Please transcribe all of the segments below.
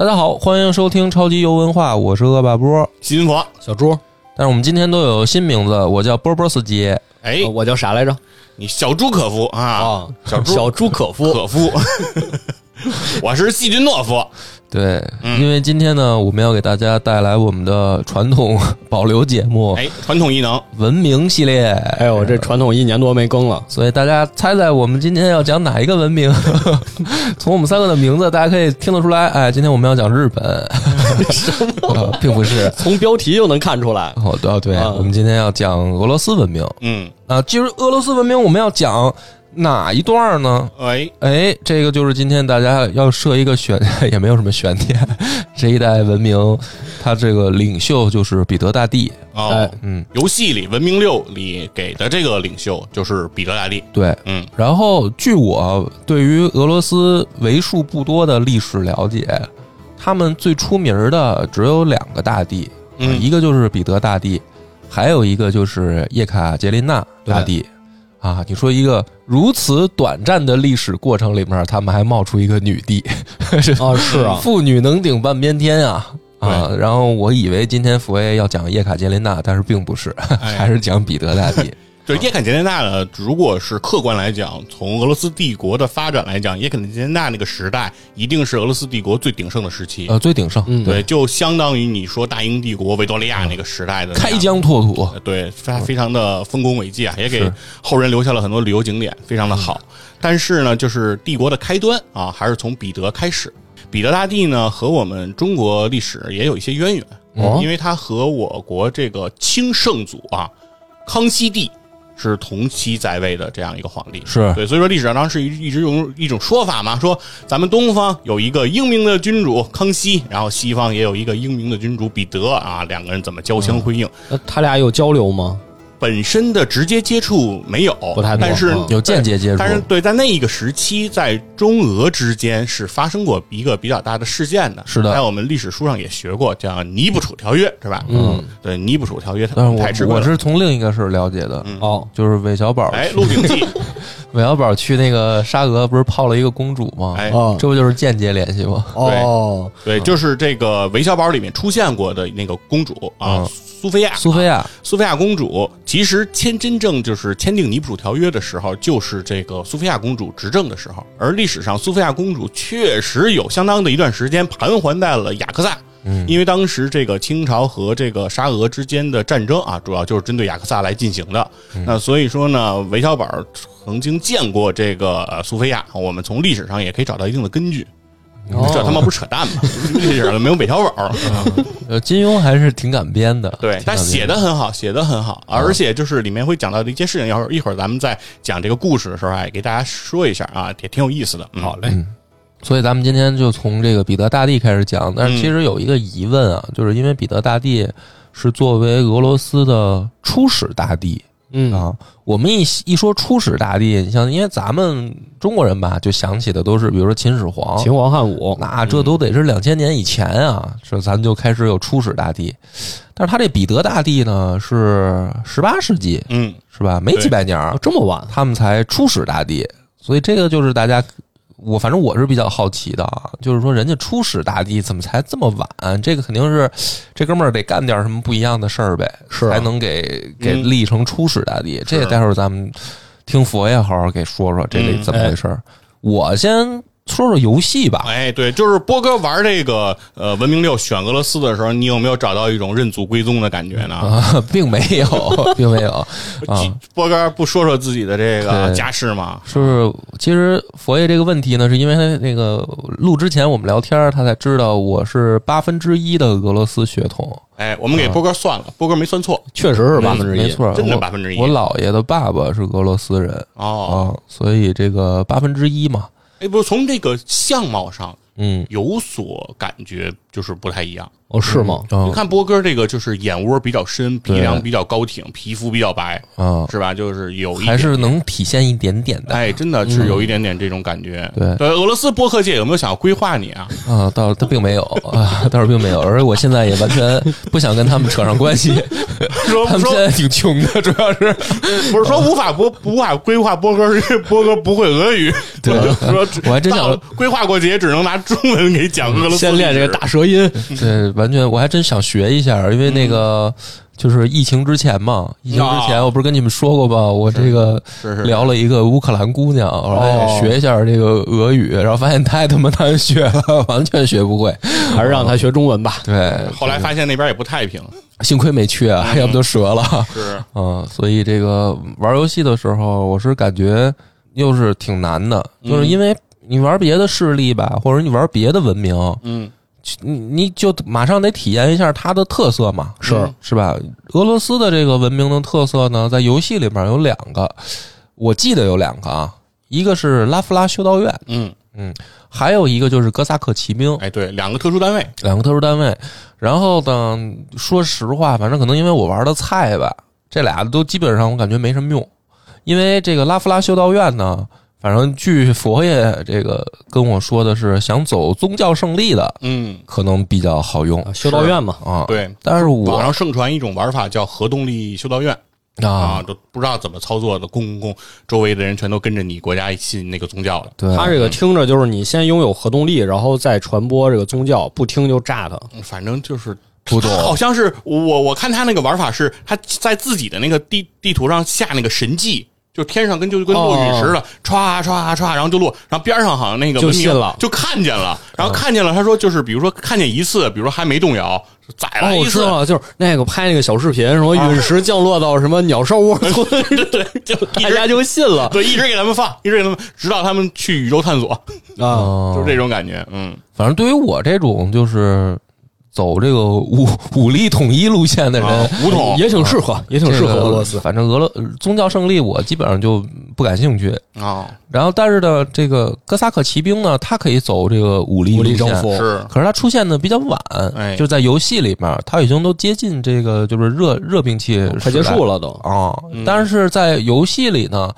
大家好，欢迎收听超级游文化，我是恶霸波。金佛，小猪，但是我们今天都有新名字，我叫波波斯基。哎呃，我叫啥来着？你小猪可夫啊，啊，小猪小猪可夫。可夫，我是细菌懦夫。对，嗯因为今天呢，我们要给大家带来我们的传统保留节目哎，传统异能，文明系列。哎呦，这传统一年多没更了。所以大家猜猜我们今天要讲哪一个文明？从我们三个的名字，大家可以听得出来。哎，今天我们要讲日本，呃并不是。从标题就能看出来。哦，对对，啊我们今天要讲俄罗斯文明嗯，啊。其实俄罗斯文明我们要讲哪一段呢？哎，哎，这个就是今天大家要设一个悬，也没有什么悬念。这一代文明，它这个领袖就是彼得大帝。哦哎，嗯，游戏里《文明六》里给的这个领袖就是彼得大帝。对。嗯，然后，据我对于俄罗斯为数不多的历史了解，他们最出名的只有两个大帝，嗯啊一个就是彼得大帝，还有一个就是叶卡捷琳娜大帝。啊，你说一个如此短暂的历史过程里面，他们还冒出一个女帝，啊，是啊，妇女能顶半边天啊！啊，然后我以为今天佛爷要讲叶卡捷琳娜，但是并不是，哎还是讲彼得大帝。就是叶卡捷琳娜呢，如果是客观来讲，从俄罗斯帝国的发展来讲，叶卡捷琳娜那个时代一定是俄罗斯帝国最鼎盛的时期。呃，最鼎盛，嗯对，就相当于你说大英帝国维多利亚那个时代的开疆拓土，呃对，非非常的丰功伟绩啊，也给后人留下了很多旅游景点，非常的好。但是呢，就是帝国的开端啊，还是从彼得开始。彼得大帝呢，和我们中国历史也有一些渊源，哦因为他和我国这个清圣祖啊，康熙帝是同期在位的这样一个皇帝。是对，所以说历史上当时一一直用一种说法嘛，说咱们东方有一个英明的君主康熙，然后西方也有一个英明的君主彼得啊，两个人怎么交相辉映？那他俩有交流吗？本身的直接接触没有，不太多但是嗯有间接接触。但是对，在那一个时期，在中俄之间是发生过一个比较大的事件的。是的。在我们历史书上也学过，叫《尼布楚条约》，是吧？嗯，对，《尼布楚条约》我是从另一个事儿了解的，哦，就是韦小宝，哎，《鹿鼎记》韦小宝去那个沙俄不是泡了一个公主吗？哎，哦，这不就是间接联系吗？哦，对，就是这个韦小宝里面出现过的那个公主啊嗯，苏菲亚。苏菲亚，苏菲亚公主其实签真正就是签订尼布楚条约的时候，就是这个苏菲亚公主执政的时候。而历史上，苏菲亚公主确实有相当的一段时间盘桓在了雅克萨。嗯因为当时这个清朝和这个沙俄之间的战争啊，主要就是针对雅克萨来进行的。那所以说呢，韦小宝曾经见过这个呃苏菲亚，我们从历史上也可以找到一定的根据。哦这他妈不是扯淡吗？历史上没有韦小宝。呃，金庸还是挺敢编的，对，他写的很好，写的很好，而且就是里面会讲到的一些事情，一会儿一会儿咱们在讲这个故事的时候，哎，给大家说一下啊，也挺有意思的。嗯好嘞，所以咱们今天就从这个彼得大帝开始讲，但是其实有一个疑问啊，就是因为彼得大帝是作为俄罗斯的初始大帝嗯，啊，我们一一说初始大帝，你像因为咱们中国人吧，就想起的都是比如说秦始皇，秦皇汉武，那这都得是两千年以前啊，这咱就开始有初始大帝，但是他这彼得大帝呢是十八世纪嗯，是吧？没几百年儿哦，这么晚，他们才初始大帝，所以这个就是大家，我反正我是比较好奇的啊，就是说人家初始大帝怎么才这么晚？这个肯定是这哥们儿得干点什么不一样的事儿呗，是啊才能给给嗯立成初始大帝。这个待会儿咱们听佛爷好好给说说这嗯个怎么回事儿。我先说说游戏吧，哎，对，就是波哥玩这个呃文明六选俄罗斯的时候，你有没有找到一种认祖归宗的感觉呢？啊，并没有，并没有啊。波哥不说说自己的这个家世吗？就是其实佛爷这个问题呢，是因为他那个录之前我们聊天，他才知道我是八分之一的俄罗斯血统，哎，我们给波哥算了，波哥没算错。确实是八分之一，没错，真的八分之一。我姥爷的爸爸是俄罗斯人。哦。啊，所以这个八分之一嘛，哎，不是从这个相貌上嗯，有所感觉，就是不太一样。哦，是吗？你嗯看波哥这个就是眼窝比较深，鼻梁比较高挺，皮肤比较白，啊，是吧？就是有一还是能体现一点点的。哎，真的是有一点点这种感觉。对对，俄罗斯播客界有没有想要规划你啊？啊，倒他并没有啊，倒是并没有，而且我现在也完全不想跟他们扯上关系，说 他们现说在挺穷的，主要是不是说无法播无法规划波哥，是因为波哥不会俄语。对说我还真想规划过去，也，只能拿中文给讲俄罗斯。先练这个大舌音，对，完全我还真想学一下，因为那个就是疫情之前嘛，疫情之前啊。我不是跟你们说过吧？我这个聊了一个乌克兰姑娘，然后想学一下这个俄语，然后发现太他妈难学了，完全学不会。还是让她学中文吧。对，后来发现那边也不太平，幸亏没去啊，要不就折了。是。嗯，所以这个玩游戏的时候，我是感觉又是挺难的，就是因为你玩别的势力吧，或者你玩别的文明，嗯你你就马上得体验一下它的特色嘛，是是吧？俄罗斯的这个文明的特色呢，在游戏里面有两个，我记得有两个啊，一个是拉夫拉修道院，嗯，还有一个就是哥萨克骑兵，哎，对，两个特殊单位，两个特殊单位。然后呢，说实话，反正可能因为我玩的菜吧，这俩都基本上我感觉没什么用。因为这个拉夫拉修道院呢，反正据佛爷这个跟我说的是，想走宗教胜利的嗯，可能比较好用啊修道院嘛，啊。对。但是我网上盛传一种玩法叫核动力修道院啊，啊，都不知道怎么操作的，公公周围的人全都跟着你国家信那个宗教了。对，他这个听着就是你先拥有核动力，然后再传播这个宗教，不听就炸他。嗯反正就是不懂好像是我我看他那个玩法是他在自己的那个地地图上下那个神迹。就天上跟就跟落陨石了，歘歘歘，然后就落，然后边上好像那个就文明信了。就看见了，然后看见了，他说就是比如说看见一次，比如说还没动摇，宰哦，了一次，我知道了，就是那个拍那个小视频，什么陨石降落到什么鸟巢窝村，对，就 大家就信了对一直给他们放，一直给他们，直到他们去宇宙探索，啊。哦就是这种感觉，嗯，反正对于我这种就是走这个武武力统一路线的人，啊武统。也挺适合，也挺适合俄罗斯。反正俄罗宗教胜利，我基本上就不感兴趣。啊，然后，但是呢，这个哥萨克骑兵呢，他可以走这个武力武力路线征服。是。可是他出现的比较晚，哎。就在游戏里面，他已经都接近这个就是热热兵器快结束了了都，啊。嗯但是在游戏里呢，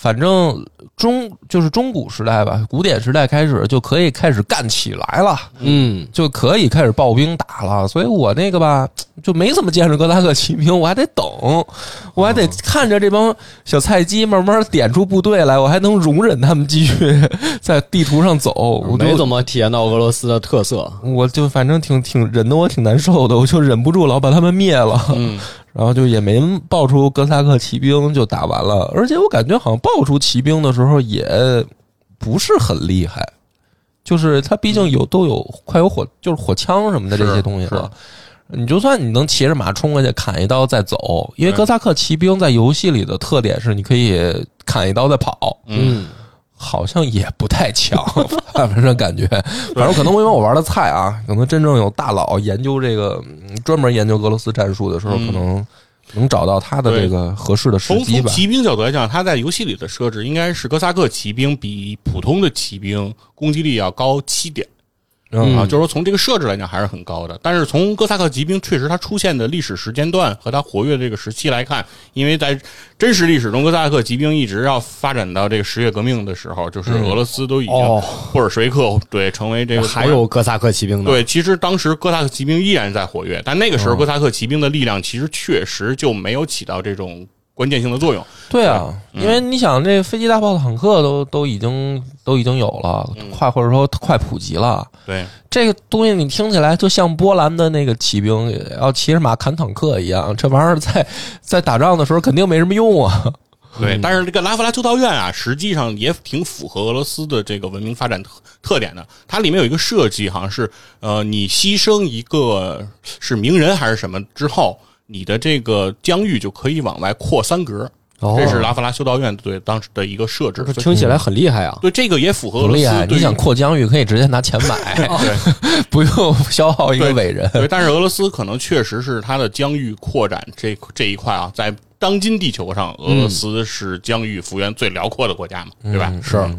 反正中就是中古时代吧，古典时代开始就可以开始干起来了。嗯，就可以开始抱兵打了，所以我那个吧就没怎么见着哥萨克骑兵，我还得等，我还得看着这帮小菜鸡慢慢点出部队来，我还能容忍他们继续 在地图上走，我没怎么体验到俄罗斯的特色。我就反正挺挺忍得我挺难受的，我就忍不住老把他们灭了，嗯，然后就也没爆出哥萨克骑兵就打完了，而且我感觉好像爆出骑兵的时候也不是很厉害，就是他毕竟有都有快有火就是火枪什么的这些东西了。你就算你能骑着马冲过去砍一刀再走，因为哥萨克骑兵在游戏里的特点是你可以砍一刀再跑，嗯，好像也不太强，反正感觉，反正可能因为我玩的菜啊，可能真正有大佬研究这个，嗯专门研究俄罗斯战术的时候，嗯可能能找到他的这个合适的时从机吧。从骑兵角度来讲，他在游戏里的设置应该是哥萨克骑兵比普通的骑兵攻击力要高七点。嗯。啊，就是说从这个设置来讲还是很高的，但是从哥萨克骑兵确实它出现的历史时间段和它活跃的这个时期来看，因为在真实历史中，哥萨克骑兵一直要发展到这个十月革命的时候，就是俄罗斯都已经哦。布尔什维克对成为这个还有哥萨克骑兵呢。对，其实当时哥萨克骑兵依然在活跃，但那个时候嗯哥萨克骑兵的力量其实确实就没有起到这种关键性的作用。对啊，嗯因为你想，这飞机、大炮、坦克都都已经都已经有了，嗯快或者说快普及了。对，这个东西你听起来就像波兰的那个骑兵要骑着马砍坦克一样，这玩意儿在在打仗的时候肯定没什么用啊。对，但是这个拉夫拉修道院啊，实际上也挺符合俄罗斯的这个文明发展特特点的。它里面有一个设计，好像是呃，你牺牲一个是名人还是什么之后，你的这个疆域就可以往外扩三格。哦这是拉夫拉修道院对当时的一个设置。听起来很厉害啊。对这个也符合俄罗很厉害！你想扩疆域，可以直接拿钱买，对 不用消耗一个伟人。对，但是俄罗斯可能确实是它的疆域扩展这这一块啊，在当今地球上，俄罗斯是疆域幅员最辽阔的国家嘛，对吧？嗯是，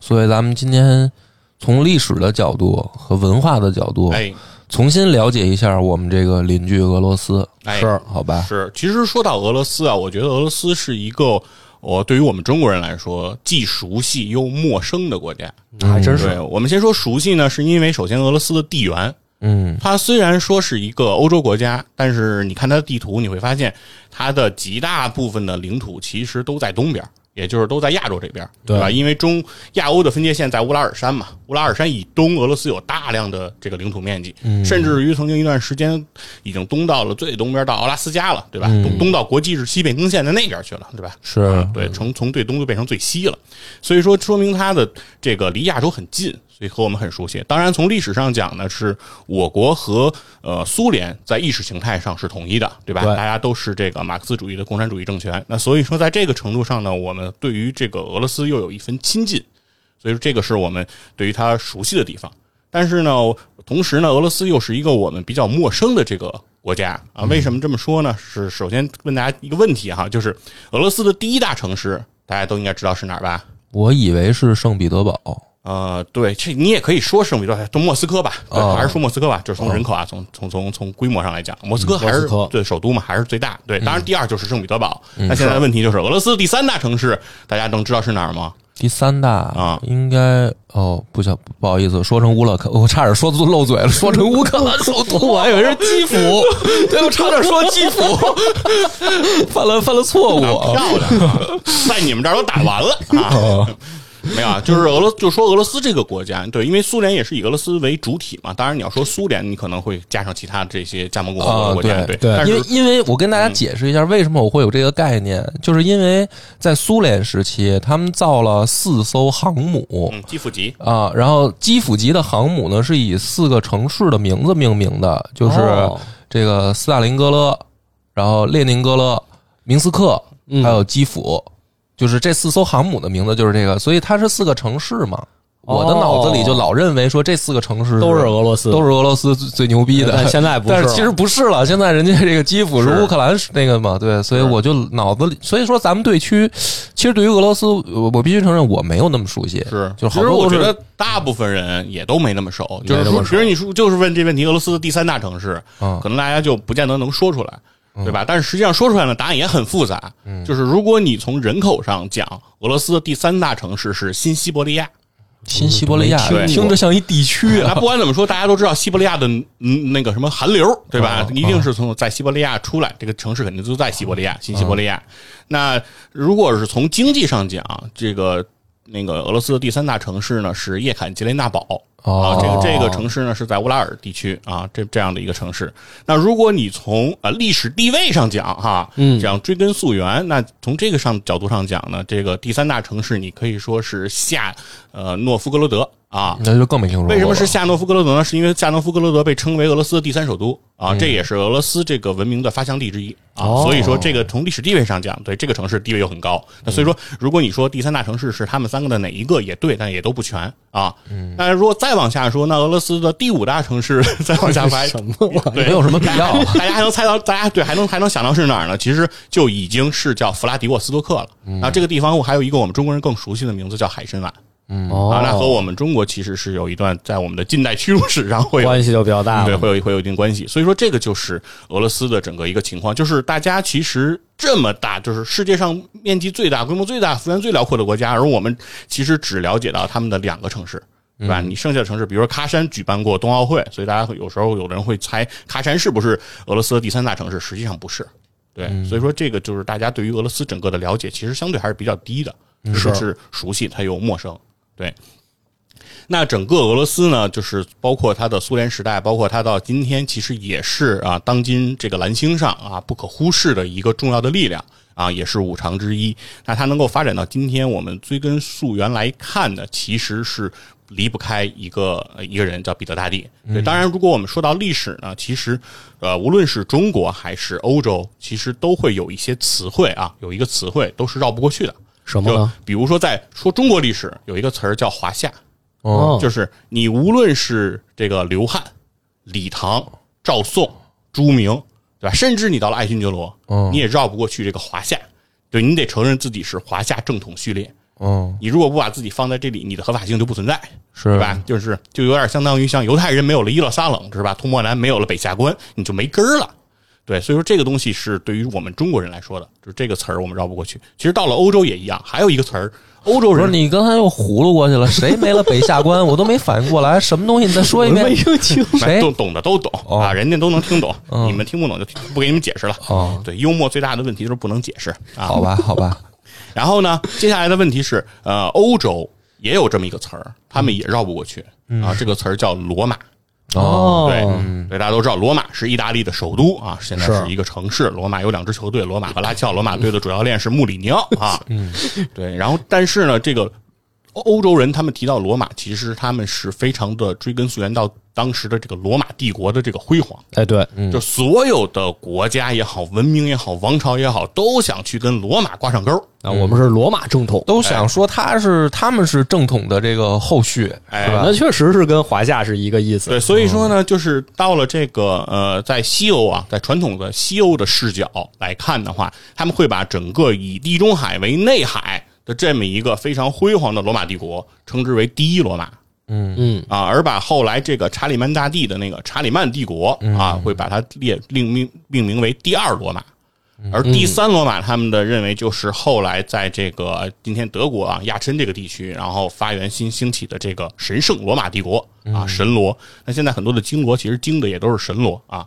所以咱们今天从历史的角度和文化的角度，哎重新了解一下我们这个邻居俄罗斯，哎，是好吧？是，其实说到俄罗斯啊，我觉得俄罗斯是一个我对于我们中国人来说既熟悉又陌生的国家。还真是，我们先说熟悉呢，是因为首先俄罗斯的地缘，嗯。它虽然说是一个欧洲国家，但是你看它的地图，你会发现它的极大部分的领土其实都在东边，也就是都在亚洲这边，对吧？因为中亚欧的分界线在乌拉尔山嘛，乌拉尔山以东，俄罗斯有大量的这个领土面积，甚至于曾经一段时间已经东到了最东边到阿拉斯加了，对吧？东东到国际日西变更线的那边去了，对吧？是啊对，从从最东就变成最西了，所以说说明它的这个离亚洲很近，所以和我们很熟悉。当然，从历史上讲呢，是我国和呃苏联在意识形态上是统一的，对吧？对大家都是这个马克思主义的共产主义政权，那所以说在这个程度上呢，我们对于这个俄罗斯又有一分亲近，所以说这个是我们对于它熟悉的地方。但是呢，同时呢，俄罗斯又是一个我们比较陌生的这个国家啊。为什么这么说呢？是首先问大家一个问题哈，就是俄罗斯的第一大城市，大家都应该知道是哪儿吧？我以为是圣彼得堡，呃，对，这你也可以说圣彼得堡，就莫斯科吧，对，哦还是说莫斯科吧，就是从人口啊，从从从从规模上来讲，莫斯科还是对首都嘛，还是最大。对，当然第二就是圣彼得堡。那现在的问题就是，俄罗斯第三大城市，大家能知道是哪儿吗？第三大啊应该哦，不想不好意思，说成乌勒克，我差点说漏嘴了，说成乌克兰首都，我还以为是基辅，对我差点说基辅，犯了犯了错误啊。漂亮啊，在你们这儿都打完了啊。没有啊，就是俄罗，就说俄罗斯这个国家，对，因为苏联也是以俄罗斯为主体嘛。当然，你要说苏联，你可能会加上其他这些加盟共和国的国家，啊对对。因为因为我跟大家解释一下，为什么我会有这个概念，就是因为在苏联时期，他们造了四艘航母嗯，基辅级，啊，然后基辅级的航母呢是以四个城市的名字命名的，就是哦这个斯大林格勒，然后列宁格勒、明斯克，嗯还有基辅，就是这四艘航母的名字就是这个，所以它是四个城市嘛。我的脑子里就老认为说这四个城市都是俄罗斯，都是俄罗斯最最牛逼的，但现在不是了但是其实不是了，现在人家这个基辅是是。乌克兰那个嘛，对，所以我就脑子里，所以说咱们对区，其实对于俄罗斯，我我必须承认我没有那么熟悉，是，就其实我觉得大部分人也都没那么熟，就是说，没那么熟比如你说就是问这问题，俄罗斯的第三大城市，嗯可能大家就不见得能说出来，对吧？但是实际上说出来呢，答案也很复杂。就是如果你从人口上讲，俄罗斯的第三大城市是新西伯利亚。新西伯利亚对，听着像一地区那啊，不管怎么说，大家都知道西伯利亚的嗯那个什么寒流，对吧？嗯一定是从在西伯利亚出来，这个城市肯定就在西伯利亚，新西伯利亚。那如果是从经济上讲，这个那个俄罗斯的第三大城市呢是叶坎捷琳娜堡。啊哦，这个这个城市呢是在乌拉尔地区啊，这这样的一个城市。那如果你从呃历史地位上讲哈，嗯这样追根溯源，那从这个上角度上讲呢，这个第三大城市你可以说是夏呃诺夫哥罗德啊。那就更没听说过。为什么是夏诺夫哥罗德呢？是因为夏诺夫哥罗德被称为俄罗斯的第三首都啊，这也是俄罗斯这个文明的发祥地之一啊。哦所以说，这个从历史地位上讲，对这个城市地位又很高。那所以说，如果你说第三大城市是他们三个的哪一个也对，但也都不全啊。那如果再往下说，那俄罗斯的第五大城市 再往下排，什么？对，没有什么必要大家还能猜到，大家对还能还能想到是哪儿呢？其实就已经是叫弗拉迪沃斯托克了。然后这个地方还有一个我们中国人更熟悉的名字叫海参崴哦啊，那和我们中国其实是有一段在我们的近代屈辱史上会有关系就比较大对，会有会有一定关系。所以说，这个就是俄罗斯的整个一个情况，就是大家其实这么大，就是世界上面积最大、规模最大、幅员最辽阔的国家，而我们其实只了解到他们的两个城市。对吧？你剩下的城市，比如说喀山举办过冬奥会，所以大家会有时候有的人会猜喀山是不是俄罗斯的第三大城市，实际上不是。对，所以说这个就是大家对于俄罗斯整个的了解，其实相对还是比较低的，是是熟悉，它又陌生。对，那整个俄罗斯呢，就是包括它的苏联时代，包括它到今天，其实也是啊，当今这个蓝星上啊不可忽视的一个重要的力量啊，也是五常之一。那它能够发展到今天，我们追根溯源来看呢，其实是离不开一个呃一个人叫彼得大帝。对，当然，如果我们说到历史呢，其实呃，无论是中国还是欧洲，其实都会有一些词汇啊，有一个词汇都是绕不过去的。就什么呢？比如说，在说中国历史，有一个词儿叫华夏。哦，就是你无论是这个刘汉、李唐、赵宋、朱明，对吧？甚至你到了爱新觉罗，嗯你也绕不过去这个华夏。对你得承认自己是华夏正统序列。嗯，你如果不把自己放在这里，你的合法性就不存在，是对吧？就是就有点相当于像犹太人没有了耶路撒冷，是吧？吐蕃南没有了北下关，你就没根儿了。对，所以说这个东西是对于我们中国人来说的，就是这个词儿我们绕不过去。其实到了欧洲也一样，还有一个词儿，欧洲不是人你刚才又葫芦过去了，谁没了北下关？我都没反应过来，什么东西？你再说一遍。没听清。谁 懂懂的都懂哦啊，人家都能听懂，嗯你们听不懂就不给你们解释了。哦对，幽默最大的问题就是不能解释啊。好吧，好吧，然后呢，接下来的问题是，呃，欧洲也有这么一个词儿，他们也绕不过去啊。这个词儿叫罗马。哦，对，对，大家都知道，罗马是意大利的首都啊，现在是是一个城市。罗马有两支球队，罗马和拉齐奥。罗马队的主教练是穆里尼奥啊。嗯，对。然后，但是呢，这个欧欧洲人他们提到罗马，其实他们是非常的追根溯源到当时的这个罗马帝国的这个辉煌。哎，对，就所有的国家也好，文明也好，王朝也好，都想去跟罗马挂上钩。啊，我们是罗马正统，都想说他是他们是正统的这个后续，哎是吧？那确实是跟华夏是一个意思。对，所以说呢，就是到了这个呃，在西欧啊，在传统的西欧的视角来看的话，他们会把整个以地中海为内海的这么一个非常辉煌的罗马帝国称之为第一罗马。嗯嗯，啊，而把后来这个查理曼大帝的那个查理曼帝国啊，会把它列另命命名为第二罗马，而第三罗马他们的认为就是后来在这个今天德国啊亚琛这个地区，然后发源新兴起的这个神圣罗马帝国啊神罗。那现在很多的经罗其实经的也都是神罗啊。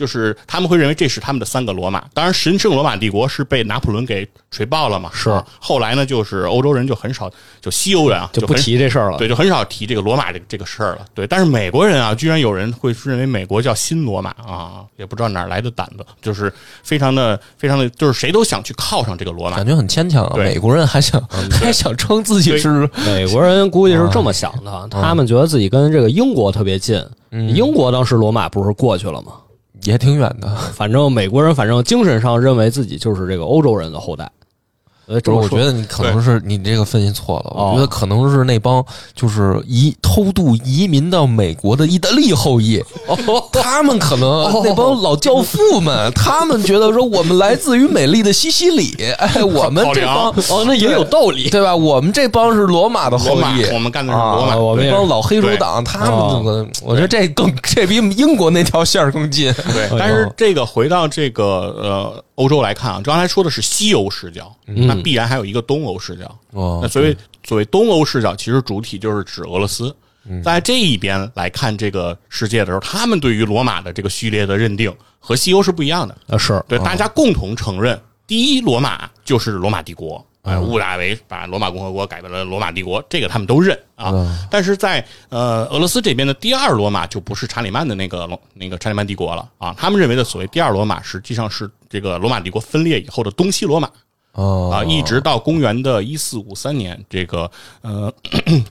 就是他们会认为这是他们的三个罗马，当然神圣罗马帝国是被拿破仑给锤爆了嘛。是啊后来呢，就是欧洲人就很少，就西欧人啊就不提这事儿了。对，就很少提这个罗马这个这个事儿了。对，但是美国人啊，居然有人会认为美国叫新罗马啊，也不知道哪来的胆子，就是非常的非常的，就是谁都想去靠上这个罗马感。觉很牵强美国人还想 还想称自己是美国人估计是这么想的，他们觉得自己跟这个英国特别近。英国当时罗马不是过去了吗？也挺远的。反正美国人反正精神上认为自己就是这个欧洲人的后代。我觉得你可能是你这个分析错了。哦我觉得可能是那帮就是移偷渡移民到美国的意大利后裔，他们可能那帮老教父们，他们觉得说我们来自于美丽的西西里，哎，我们这帮哦，那也有道理。对吧？我们这帮是罗马的后裔，，我们干的是罗马，啊我们帮老黑手党，他们怎么，我觉得这更这比英国那条线儿更近。对，但是这个回到这个呃欧洲来看啊，刚才说的是西欧视角，那必然还有一个东欧视角。哦那所以所谓东欧视角，其实主体就是指俄罗斯。在这一边来看这个世界的时候，他们对于罗马的这个序列的认定和西欧是不一样的。啊，是对，大家共同承认，第一罗马就是罗马帝国。哎，误打为把罗马共和国改为了罗马帝国，这个他们都认啊。但是在呃俄罗斯这边的第二罗马就不是查理曼的那个罗那个查理曼帝国了啊。他们认为的所谓第二罗马，实际上是这个罗马帝国分裂以后的东西罗马。哦啊，一直到公元的一四五三年，这个呃，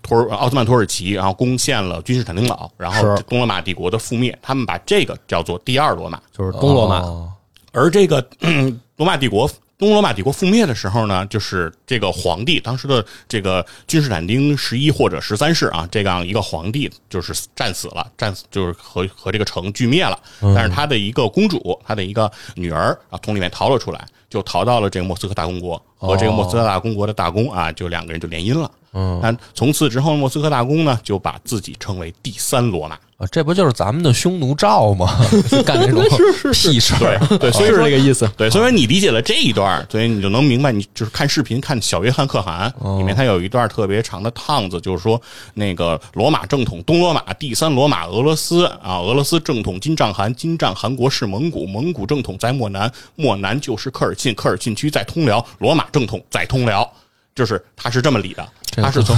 土耳奥斯曼土耳其然后攻陷了君士坦丁堡，然后东罗马帝国的覆灭，他们把这个叫做第二罗马。就是东罗马。哦而这个嗯 罗马帝国东罗马帝国覆灭的时候呢，就是这个皇帝当时的这个君士坦丁十一或者十三世啊，这样一个皇帝就是战死了，战死就是和和这个城俱灭了。但是他的一个公主，他的一个女儿啊，从里面逃了出来，就逃到了这个莫斯科大公国，和这个莫斯科大公国的大公啊，就两个人就联姻了。嗯，那从此之后，莫斯科大公呢就把自己称为第三罗马。啊，这不就是咱们的匈奴赵吗？干这种屁事儿。对，所以是说这个意思。对，所以说你理解了这一段，所以你就能明白，你就是看视频看《小约翰可汗》里面，他有一段特别长的趟子，就是说那个罗马正统东罗马，第三罗马俄罗斯啊，俄罗斯正统金帐汗，金帐汗国是蒙古，蒙古正统在漠南，漠南就是科尔沁，科尔沁区在通辽，罗马正统在通辽，就是他是这么理的，他是从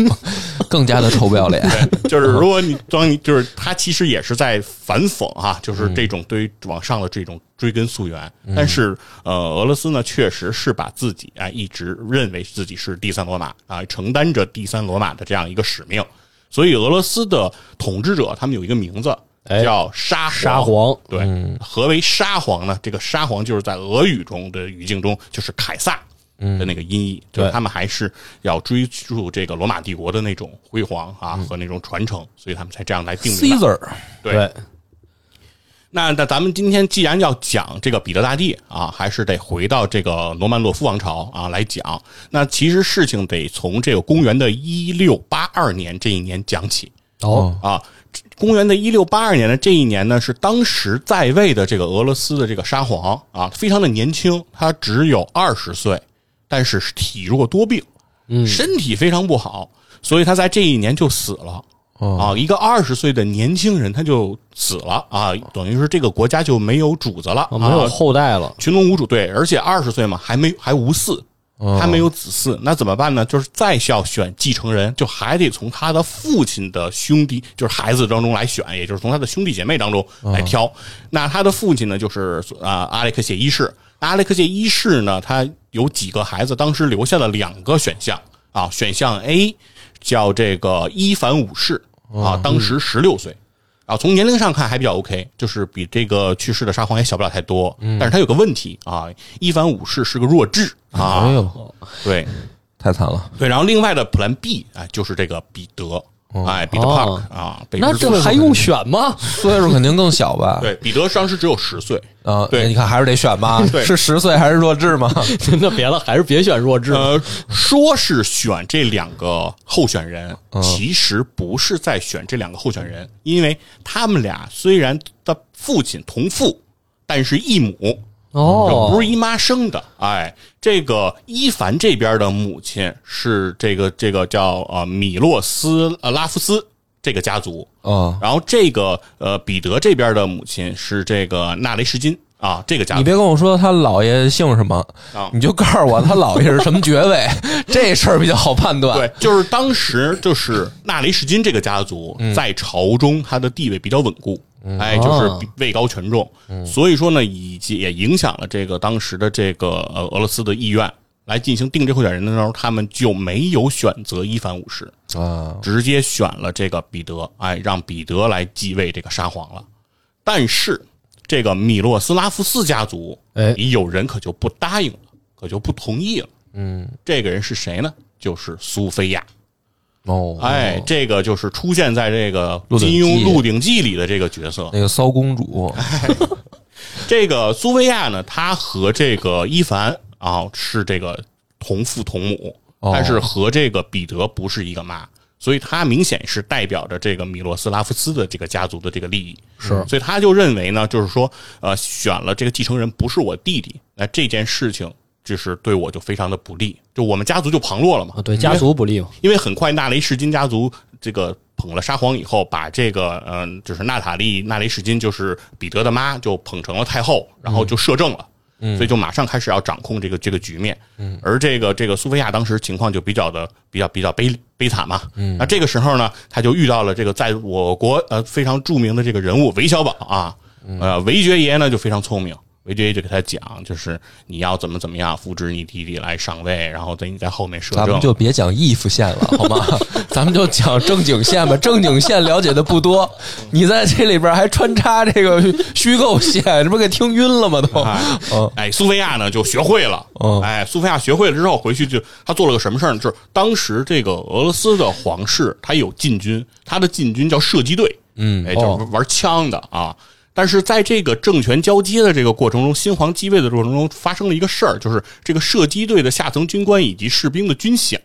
更加的臭不要脸。对，就是如果你当你就是他其实也是在反讽哈、就是这种对于往上的这种追根溯源。但是呃，俄罗斯呢确实是把自己啊一直认为自己是第三罗马啊，承担着第三罗马的这样一个使命。所以俄罗斯的统治者他们有一个名字哎叫沙沙皇对，何为沙皇呢？这个沙皇就是在俄语中的语境中就是凯撒。的那个音译，就是他们还是要追溯这个罗马帝国的那种辉煌啊和那种传承，所以他们才这样来定名的。Caesar，对，那那咱们今天既然要讲这个彼得大帝啊，还是得回到这个罗曼诺夫王朝啊来讲。那其实事情得从这个公元的一六八二年这一年讲起哦，啊。公元的一六八二年的这一年呢，是当时在位的这个俄罗斯的这个沙皇啊，非常的年轻，他只有二十岁，但是体弱多病，嗯身体非常不好，所以他在这一年就死了。啊，一个二十岁的年轻人他就死了啊，等于是这个国家就没有主子了，哦没有啊后代了，群龙无主。对，而且二十岁嘛，还没还无嗣，还没有子嗣，那怎么办呢？就是再要选继承人，就还得从他的父亲的兄弟，就是孩子当中来选，也就是从他的兄弟姐妹当中来挑。那他的父亲呢，就是啊阿列克谢一世。那阿列克谢一世呢，他有几个孩子，当时留下了两个选项啊，选项 A 叫这个伊凡五世啊，当时十六岁。啊，从年龄上看还比较 OK，就是比这个去世的沙皇也小不了太多。但是他有个问题啊，伊凡五世是个弱智啊，哎呦，对太惨了。对。然后另外的 Plan B 啊，就是这个彼得，哎，彼得哦 Park 啊，北那这还用选吗？岁数肯定更小吧？对彼得当时只有十岁，啊，对你看还是得选吧？对是十岁还是弱智吗？那别了，还是别选弱智。呃，说是选这两个候选人，其实不是在选这两个候选人，因为他们俩虽然的父亲同父，但是异母。哦，不是姨妈生的，哎，这个伊凡这边的母亲是这个这个叫呃米洛斯呃拉夫斯这个家族，啊，然后这个呃彼得这边的母亲是这个纳雷什金啊这个家族，你别跟我说他姥爷姓什么啊，你就告诉我他姥爷是什么爵位，这事儿比较好判断。对，就是当时就是纳雷什金这个家族在朝中他的地位比较稳固，哎，就是位高权重，所以说呢，以及也影响了这个当时的这个呃俄罗斯的意愿来进行定这候选人的时候，他们就没有选择伊凡五世，啊，直接选了这个彼得，哎，让彼得来继位这个沙皇了。但是这个米洛斯拉夫斯家族，哎有人可就不答应了，可就不同意了。嗯，这个人是谁呢？就是苏菲亚。哦，哎，这个就是出现在这个金庸《鹿鼎记》里的这个角色。那个骚公主，这个苏菲亚呢，她和这个伊凡啊是这个同父同母，哦但是和这个彼得不是一个妈，所以她明显是代表着这个米洛斯拉夫斯的这个家族的这个利益。是所以他就认为呢，就是说，呃，选了这个继承人不是我弟弟，那这件事情就是对我就非常的不利，就我们家族就旁落了嘛。啊，对家族不利嘛。因为很快纳雷什金家族这个捧了沙皇以后，把这个嗯、就是娜塔莉纳雷什金，就是彼得的妈，就捧成了太后，然后就摄政了。所以就马上开始要掌控这个这个局面，而这个这个苏菲亚当时情况就比较的比较比较悲悲惨嘛，那这个时候呢，他就遇到了这个在我国呃非常著名的这个人物韦小宝啊，呃韦爵爷呢就非常聪明，韦爵爷就给他讲，就是你要怎么怎么样扶植你弟弟来上位，然后等你在后面摄政咱们，就别讲 if 线了，好吗？咱们就讲正经线吧。正经线了解的不多，你在这里边还穿插这个虚构线，这不给听晕了吗？都，哎苏菲亚呢就学会了。嗯哎，苏菲亚学会了之后，回去就他做了个什么事儿呢？就是当时这个俄罗斯的皇室，他有禁军，他的禁军叫射击队，嗯哎，就是玩枪的啊。但是在这个政权交接的这个过程中，新皇继位的过程中，发生了一个事儿，就是这个射击队的下层军官以及士兵的军饷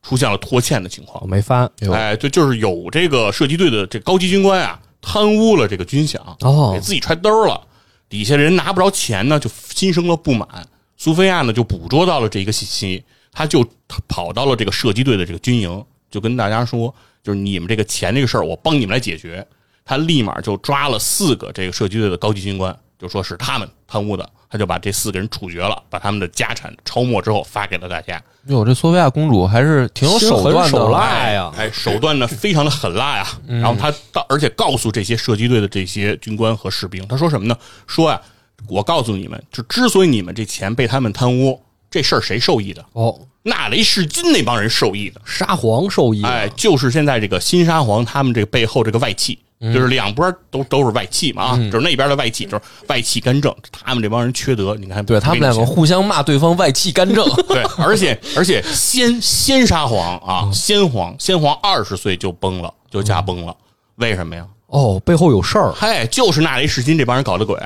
出现了拖欠的情况我。没翻哎，对，就是有这个射击队的这高级军官啊，贪污了这个军饷，哦给自己揣兜了，底下人拿不着钱呢，就心生了不满。苏菲亚呢就捕捉到了这个信息，他就跑到了这个射击队的这个军营，就跟大家说，就是你们这个钱这个事儿，我帮你们来解决。他立马就抓了四个这个射击队的高级军官，就说是他们贪污的，他就把这四个人处决了，把他们的家产抄没之后发给了大家。哟，这索菲亚公主还是挺有手段的，手辣哎呀哎，手段呢非常的狠辣呀。然后他到，而且告诉这些射击队的这些军官和士兵，他说什么呢？说呀、我告诉你们，就之所以你们这钱被他们贪污，这事儿谁受益的？哦，纳雷士金那帮人受益的。沙皇受益了，哎，就是现在这个新沙皇他们这个背后这个外戚，就是两波都都是外戚嘛啊，就是那边的外戚，就是外戚干政，他们这帮人缺德，你看，对他们两个互相骂对方外戚干政，对，而且而且先先沙皇啊，先皇先皇二十岁就崩了，就驾崩了，为什么呀？哦，背后有事儿。嘿，就是纳雷士金这帮人搞的鬼。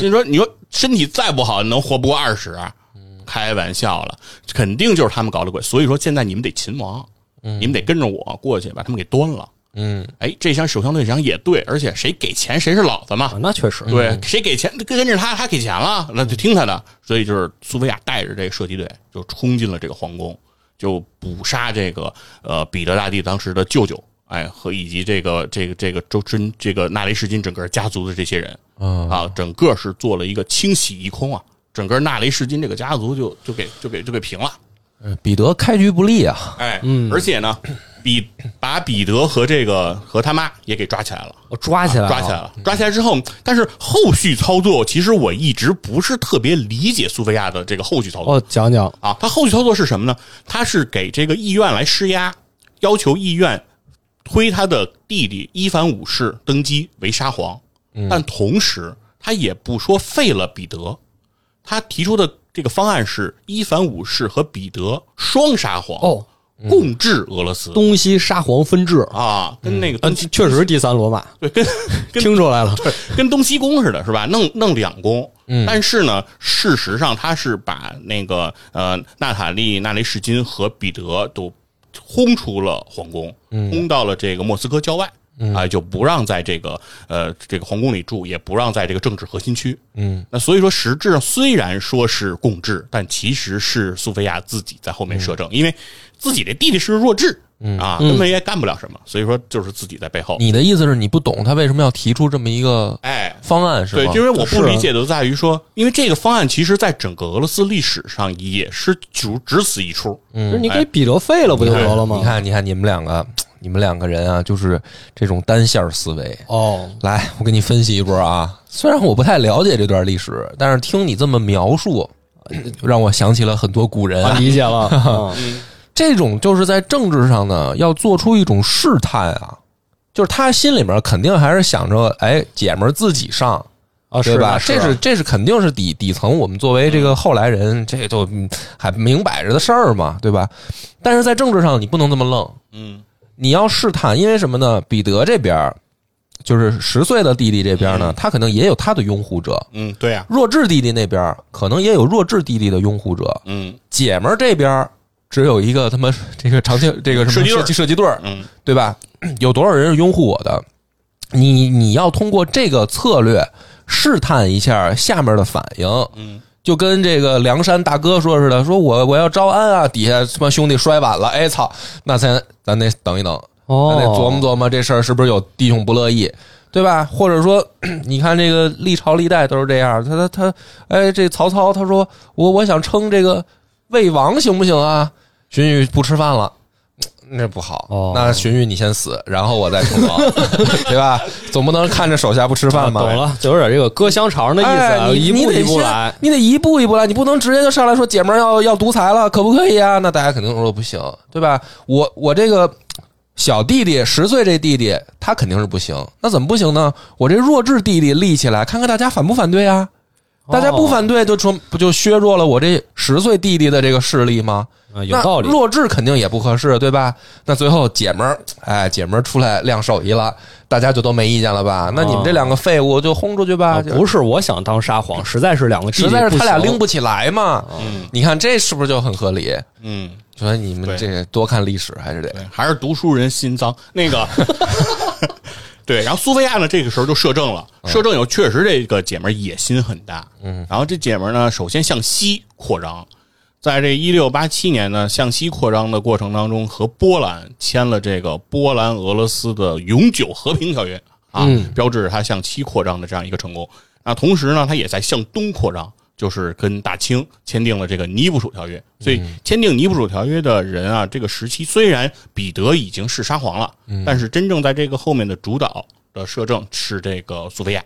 就是说，你说身体再不好，能活不过二十？开玩笑了，肯定就是他们搞的鬼。所以说，现在你们得擒王，你们得跟着我过去把他们给端了。嗯，哎，这项首相队长也对，而且谁给钱谁是老子嘛。啊。那确实，对，谁给钱跟跟着他，他给钱了，那就听他的。所以就是苏菲亚带着这个射击队就冲进了这个皇宫，就捕杀这个呃彼得大帝当时的舅舅，哎和以及这个这个这个周真这个纳雷什金整个家族的这些人。嗯啊，整个是做了一个清洗一空啊，整个纳雷什金这个家族就就给就给就给平了。嗯彼得开局不利啊，哎，而且呢，彼把彼得和这个和他妈也给抓起来了。我抓起来了，抓起来了，抓起来之后，但是后续操作，其实我一直不是特别理解苏菲亚的这个后续操作、哦，讲讲啊。他后续操作是什么呢？他是给这个议院来施压，要求议院推他的弟弟伊凡五世登基为沙皇，但同时他也不说废了彼得，他提出的这个方案是伊凡五世和彼得双沙皇哦，共治俄罗斯。东西沙皇分治。啊，跟那个嗯，确实是第三罗马，对跟 跟听出来了。对，跟东西宫似的，是吧？弄弄两宫，嗯。但是呢，事实上他是把那个呃娜塔莉、纳雷什金和彼得都轰出了皇宫，轰到了这个莫斯科郊外。啊，就不让在这个呃这个皇宫里住，也不让在这个政治核心区。嗯，那所以说，实质上虽然说是共治，但其实是苏菲亚自己在后面摄政，因为自己的弟弟是弱智，啊，根本也干不了什么，所以说就是自己在背后。你的意思是你不懂他为什么要提出这么一个哎，方案是吗？，对因为我不理解的在于说，因为这个方案其实在整个俄罗斯历史上也是只只此一出。嗯你给彼得废了不就得了吗？你看，你看你们两个，你们两个人啊，就是这种单线思维。哦，来，我给你分析一波啊。虽然我不太了解这段历史，但是听你这么描述，呃让我想起了很多古人啊。理解了。嗯这种就是在政治上呢，要做出一种试探啊，就是他心里面肯定还是想着，哎，姐们儿自己上，啊，对吧？这是是这是肯定是底底层，我们作为这个后来人，这就嗯还明摆着的事儿嘛，对吧？但是在政治上，你不能这么愣，嗯你要试探，因为什么呢？彼得这边就是十岁的弟弟这边呢，他可能也有他的拥护者；嗯，对呀、弱智弟弟那边可能也有弱智弟弟的拥护者。嗯姐们儿这边只有一个他妈这个长青这个什么射击队儿射击队儿，嗯对吧？有多少人是拥护我的？你你要通过这个策略试探一下下面的反应，嗯，就跟这个梁山大哥说似的，说我我要招安啊，底下他妈兄弟摔碗了，哎操，那咱咱得等一等，哦咱得琢磨琢磨这事儿是不是有弟兄不乐意，对吧？或者说，你看这个历朝历代都是这样，他他他，哎，这曹操他说我我想称这个魏王行不行啊？荀彧不吃饭了。那不好，哦那荀彧你先死，然后我再称王，对吧？总不能看着手下不吃饭吧？懂了，就有点这个割香肠的意思啊，哎、一步一步来。你得一步一步来，你不能直接就上来说姐们儿要要独裁了，可不可以啊？那大家肯定说不行，对吧？我我这个小弟弟十岁这弟弟他肯定是不行，那怎么不行呢？我这弱智弟弟立起来，看看大家反不反对啊？大家不反对，就说不就削弱了我这十岁弟弟的这个势力吗？啊，有道理。弱智肯定也不合适，对吧？那最后姐们儿，哎，姐们儿出来亮手艺了，大家就都没意见了吧？那你们这两个废物就轰出去吧。啊不是我想当沙皇，实在是两个弟弟实在是他俩拎不起来嘛。嗯你看这是不是就很合理？嗯，所以你们这个多看历史还是得，还是读书人心脏那个。对，然后苏菲亚呢，这个时候就摄政了。摄政以后，确实这个姐们野心很大。嗯，然后这姐们呢，首先向西扩张，在这一六八七年呢，向西扩张的过程当中，和波兰签了这个波兰俄罗斯的永久和平条约啊，标志着他向西扩张的这样一个成功。那同时呢，他也在向东扩张，就是跟大清签订了这个尼布楚条约。所以签订尼布楚条约的人啊，这个时期虽然彼得已经是沙皇了，但是真正在这个后面的主导的摄政是这个苏菲亚。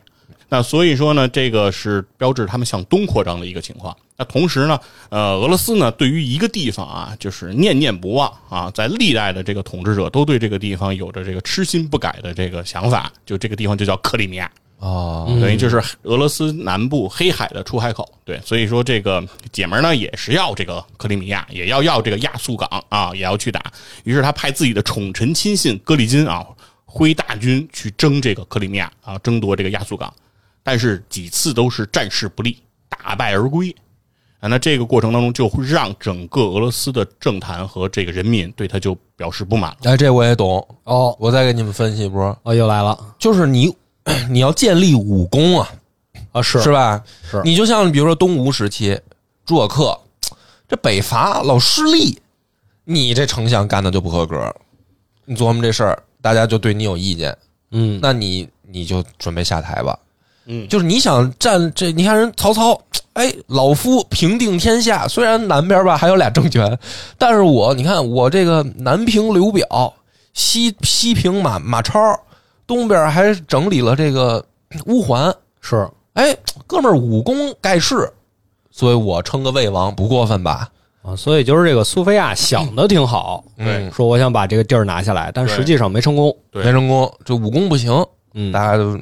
那所以说呢，这个是标志他们向东扩张的一个情况。那同时呢，呃，俄罗斯呢对于一个地方啊，就是念念不忘啊，在历代的这个统治者都对这个地方有着这个痴心不改的这个想法，就这个地方就叫克里米亚。哦，等于就是俄罗斯南部黑海的出海口。对，所以说这个姐们儿呢也是要这个克里米亚，也要要这个亚速港啊，也要去打。于是他派自己的宠臣亲信戈里金啊，挥大军去争这个克里米亚啊，争夺这个亚速港，但是几次都是战事不利，大败而归。啊，那这个过程当中，就会让整个俄罗斯的政坛和这个人民对他就表示不满了。哎，这我也懂。哦我再给你们分析一波，哦，又来了就是你 你要建立武功啊，啊，是是吧？是你就像比如说东吴时期朱尔克，这北伐老失利，你这丞相干的就不合格，你琢磨这事儿，大家就对你有意见，嗯那你你就准备下台吧。嗯。就是你想占这，你看人曹操，哎，老夫平定天下，虽然南边吧还有俩政权，但是我你看我这个南平刘表，西西平马马超，东边还整理了这个乌桓，是。哎，哥们儿武功盖世，所以我称个魏王不过分吧？啊，所以就是这个苏菲亚想的挺好，嗯。说我想把这个地儿拿下来，但实际上没成功。对没成功，这武功不行，嗯。大家都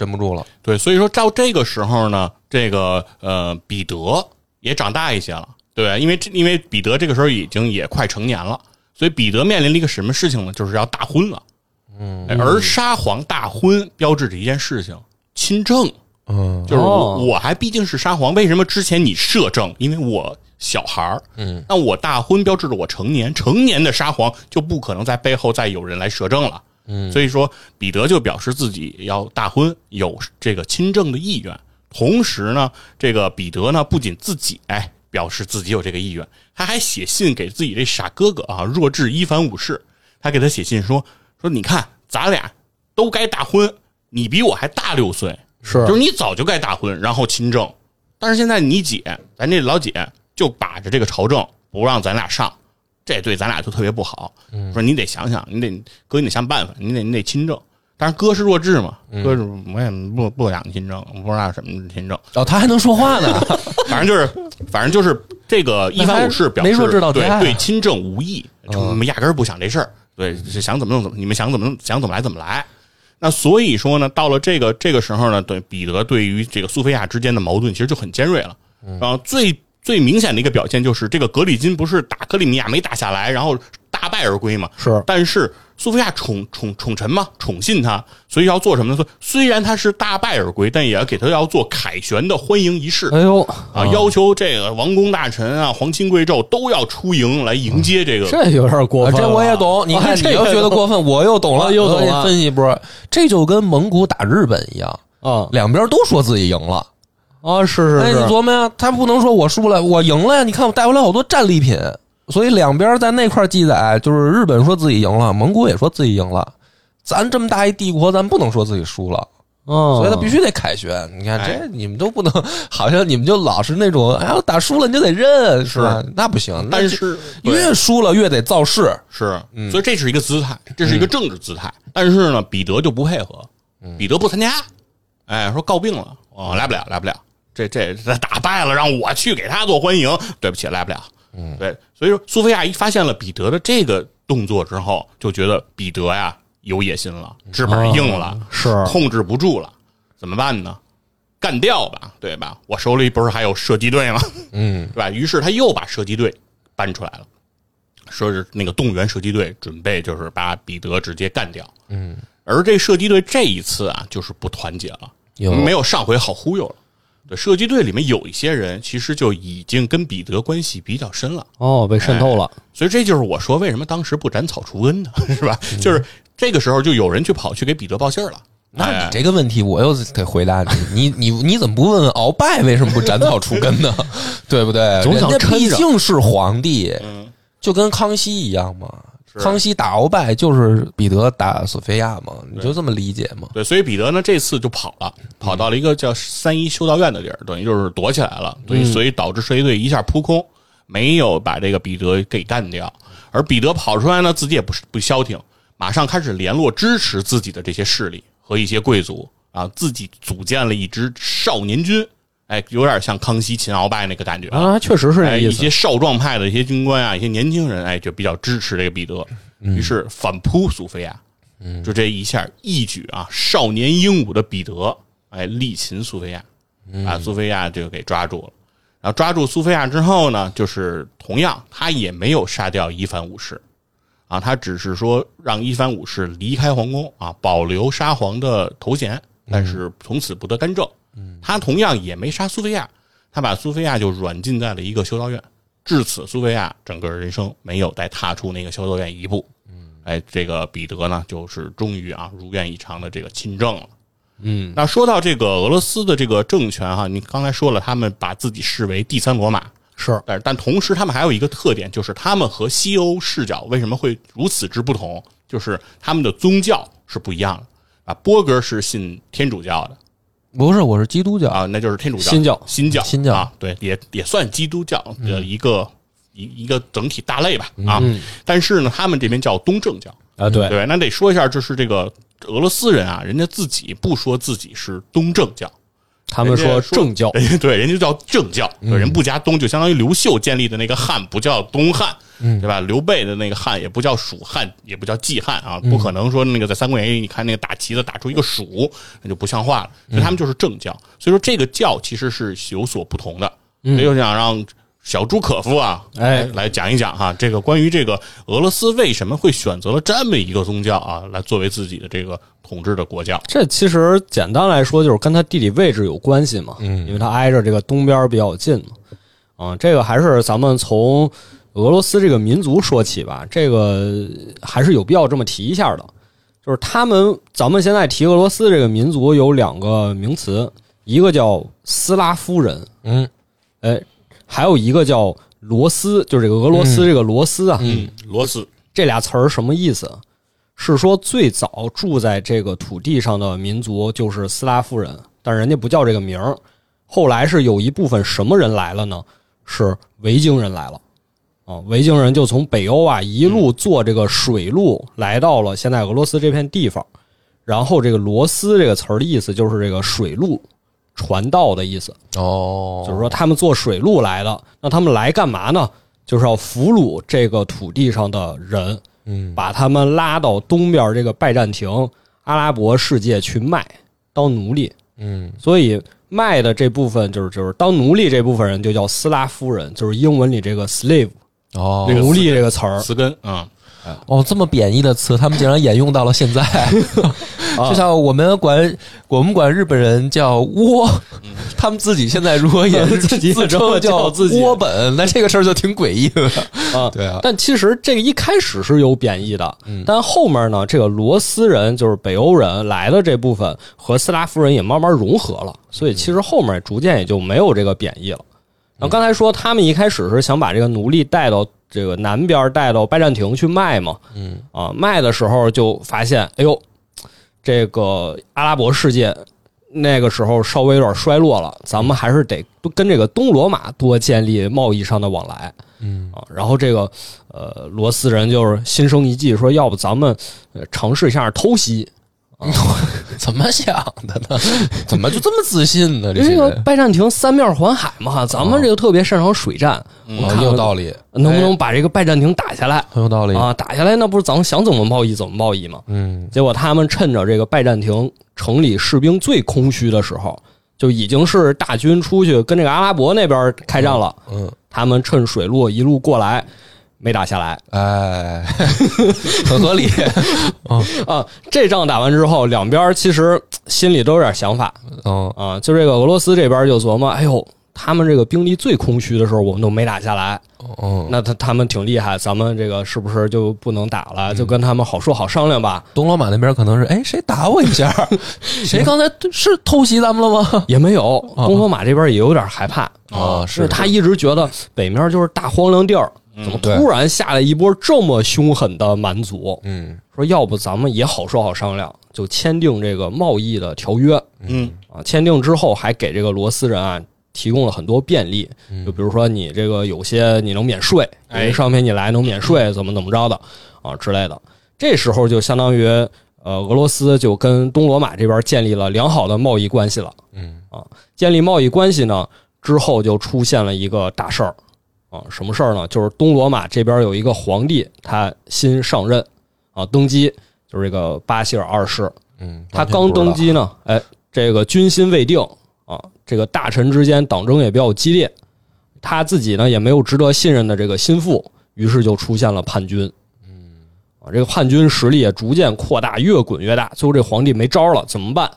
镇不住了。对，所以说到这个时候呢，这个呃彼得也长大一些了，对，因为这因为彼得这个时候已经也快成年了，所以彼得面临了一个什么事情呢？就是要大婚了。嗯，而沙皇大婚标志着一件事情，亲政。嗯就是我、哦我还毕竟是沙皇，为什么之前你摄政？因为我小孩儿，嗯，那我大婚标志着我成年，成年的沙皇就不可能在背后再有人来摄政了。嗯，所以说彼得就表示自己要大婚，有这个亲政的意愿。同时呢，这个彼得呢不仅自己哎表示自己有这个意愿，他还写信给自己这傻哥哥啊弱智伊凡五世，他给他写信说说你看咱俩都该大婚，你比我还大六岁，是就是你早就该大婚，然后亲政。但是现在你姐，咱这老姐就把着这个朝政，不让咱俩上，这对咱俩就特别不好。说你得想想，你得哥，你得想办法，你得你得亲政。但是哥是弱智嘛，哥是我也不不想亲政，我不知道什么是亲政。哦，他还能说话呢，反正就是，反正就是这个伊凡五世表示对对亲政无意，就我们压根儿不想这事儿，对，是想怎么弄怎么，你们想怎么弄想怎么来怎么来。那所以说呢，到了这个这个时候呢，对彼得对于这个苏菲亚之间的矛盾其实就很尖锐了。然后最最明显的一个表现就是，这个格里金不是打克里米亚没打下来，然后大败而归嘛？是但是苏菲亚宠宠宠臣嘛，宠信他，所以要做什么呢？说虽然他是大败而归，但也要给他要做凯旋的欢迎仪式。哎呦，啊，要求这个王公大臣啊、皇亲贵胄都要出营来迎接这个。这有点过啊分了。这我也懂。你看，你要觉得过分，我又懂了，啊又懂了我给你分析一波，这就跟蒙古打日本一样，啊两边都说自己赢了。啊，是哎，是是，你琢磨呀，他不能说我输了，我赢了呀。你看我带回来好多战利品，所以两边在那块记载，就是日本说自己赢了，蒙古也说自己赢了。咱这么大一帝国，咱不能说自己输了，嗯，所以他必须得凯旋。你看哎这你们都不能，好像你们就老是那种，哎呀，打输了你就得认，是吧？那不行，但是越输了越得造势。是，所以这是一个姿态，这是一个政治姿态。但是呢，彼得就不配合，彼得不参加，哎，说告病了，哦，来不了，来不了。这这这打败了，让我去给他做欢迎，对不起，来不了。嗯，对，所以说苏菲亚一发现了彼得的这个动作之后，就觉得彼得呀有野心了，翅膀硬了，是控制不住了，怎么办呢？干掉吧，对吧？我手里不是还有射击队吗？嗯，对吧？于是他又把射击队搬出来了，说是那个动员射击队，准备就是把彼得直接干掉。嗯，而这射击队这一次啊，就是不团结了，有没有上回好忽悠了。对，射击队里面有一些人其实就已经跟彼得关系比较深了，哦，被渗透了，所以这就是我说为什么当时不斩草除根呢，是吧？嗯 就是这个时候就有人去跑去给彼得报信儿了。那哎你这个问题我又得回答你，你你你怎么不问问鳌拜为什么不斩草除根呢？对不对？总想人家毕竟是皇帝，嗯就跟康熙一样嘛。是康熙打鳌拜就是彼得打索菲亚嘛，你就这么理解嘛？对，所以彼得呢这次就跑了，跑到了一个叫三一修道院的地儿，等于就是躲起来了。所以所以导致射击队一下扑空，没有把这个彼得给干掉。而彼得跑出来呢，自己也不是不消停，马上开始联络支持自己的这些势力和一些贵族啊，自己组建了一支少年军。哎，有点像康熙擒鳌拜那个感觉啊，确实是哎，这意思一些。少壮派的一些军官啊，一些年轻人，哎，就比较支持这个彼得，于是反扑苏菲亚。嗯，就这一下一举啊，少年英武的彼得，哎，力擒苏菲亚，把苏菲亚就给抓住了。然后抓住苏菲亚之后呢，就是同样他也没有杀掉伊凡五世啊，他只是说让伊凡五世离开皇宫啊，保留沙皇的头衔，但是从此不得干政。他同样也没杀苏菲亚，他把苏菲亚就软禁在了一个修道院。至此，苏菲亚整个人生没有再踏出那个修道院一步。嗯哎，这个彼得呢，就是终于啊如愿以偿的这个亲政了。嗯，那说到这个俄罗斯的这个政权哈，你刚才说了，他们把自己视为第三罗马，是但但同时他们还有一个特点，就是他们和西欧视角为什么会如此之不同？就是他们的宗教是不一样的啊。波哥是信天主教的不是，我是基督教。啊，那就是天主教、新教。新教、新教。啊，对，也也算基督教的一个、一一个整体大类吧啊。嗯。但是呢，他们这边叫东正教，啊，对，对，那得说一下，就是这个俄罗斯人啊，人家自己不说自己是东正教，他们说正教，对，人家叫正教，对人不加东，就相当于刘秀建立的那个汉不叫东汉，对吧？刘备的那个汉也不叫蜀汉，也不叫季汉啊，不可能说那个在《三国演义》你看那个打旗子打出一个蜀，那就不像话了。所以他们就是正教，所以说这个教其实是有所不同的。所以就想让小朱可夫啊，哎。来讲一讲哈，这个关于这个俄罗斯为什么会选择了这么一个宗教啊，来作为自己的这个统治的国教。这其实简单来说就是跟它地理位置有关系嘛，嗯，因为它挨着这个东边比较近嘛，啊，这个还是咱们从俄罗斯这个民族说起吧，这个还是有必要这么提一下的，就是他们咱们现在提俄罗斯这个民族有两个名词，一个叫斯拉夫人，嗯，哎，还有一个叫罗斯，就是这个俄罗斯这个罗斯啊，嗯，罗斯，这俩词儿什么意思？是说最早住在这个土地上的民族就是斯拉夫人，但人家不叫这个名儿。后来是有一部分什么人来了呢？是维京人来了。啊，维京人就从北欧啊一路坐这个水路来到了现在俄罗斯这片地方。然后这个“罗斯”这个词儿的意思就是这个水路传道的意思。哦，就是说他们坐水路来的，那他们来干嘛呢？就是要俘虏这个土地上的人，嗯，把他们拉到东边这个拜占庭、阿拉伯世界去卖，当奴隶。嗯，所以卖的这部分就是就是当奴隶这部分人就叫斯拉夫人，就是英文里这个 slave 哦奴隶这个词儿。词根啊，哦，这么贬义的词，他们竟然沿用到了现在。啊就像我们管我们管日本人叫倭，他们自己现在如果也是 自己自称叫自己倭本，那这个事儿就挺诡异的。啊，对啊，但其实这个一开始是有贬义的，但后面呢，这个罗斯人就是北欧人来的这部分和斯拉夫人也慢慢融合了，所以其实后面逐渐也就没有这个贬义了。然后刚才说他们一开始是想把这个奴隶带到这个南边，带到拜占庭去卖嘛，嗯。啊，卖的时候就发现，哎呦，这个阿拉伯世界那个时候稍微有点衰落了，咱们还是得跟这个东罗马多建立贸易上的往来。嗯。啊，然后这个呃罗斯人就是心生一计，说要不咱们呃尝试一下偷袭，怎么想的呢？怎么就这么自信呢？这因为这个拜占庭三面环海嘛，咱们这个特别擅长水战，我哦看有道理，能不能把这个拜占庭打下来很有道理。啊？打下来那不是咱们想怎么贸易怎么贸易吗？嗯结果他们趁着这个拜占庭城里士兵最空虚的时候，就已经是大军出去跟这个阿拉伯那边开战了。嗯，他们趁水路一路过来，没打下来哎，很合理。啊。这仗打完之后，两边其实心里都有点想法嗯啊。就这个俄罗斯这边就琢磨，哎呦，他们这个兵力最空虚的时候，我们都没打下来，哦，那他他们挺厉害，咱们这个是不是就不能打了？就跟他们好说好商量吧。东罗马那边可能是，哎，谁打我一下？谁刚才是偷袭咱们了吗？也没有，东罗马这边也有点害怕，啊，是他一直觉得北面就是大荒凉地儿，怎么突然下来一波这么凶狠的蛮族？嗯说要不咱们也好说好商量，就签订这个贸易的条约嗯啊。签订之后还给这个罗斯人啊提供了很多便利，就比如说你这个有些你能免税，有哎些商品你来能免税，怎么怎么着的啊之类的。这时候就相当于呃俄罗斯就跟东罗马这边建立了良好的贸易关系了。嗯啊，建立贸易关系呢之后就出现了一个大事儿啊，什么事儿呢？就是东罗马这边有一个皇帝，他新上任啊，登基就是这个巴西尔二世，嗯，他刚登基呢，哎，这个军心未定啊，这个大臣之间党争也比较激烈，他自己呢也没有值得信任的这个心腹，于是就出现了叛军。嗯啊，这个叛军实力也逐渐扩大，越滚越大。最后这皇帝没招了，怎么办？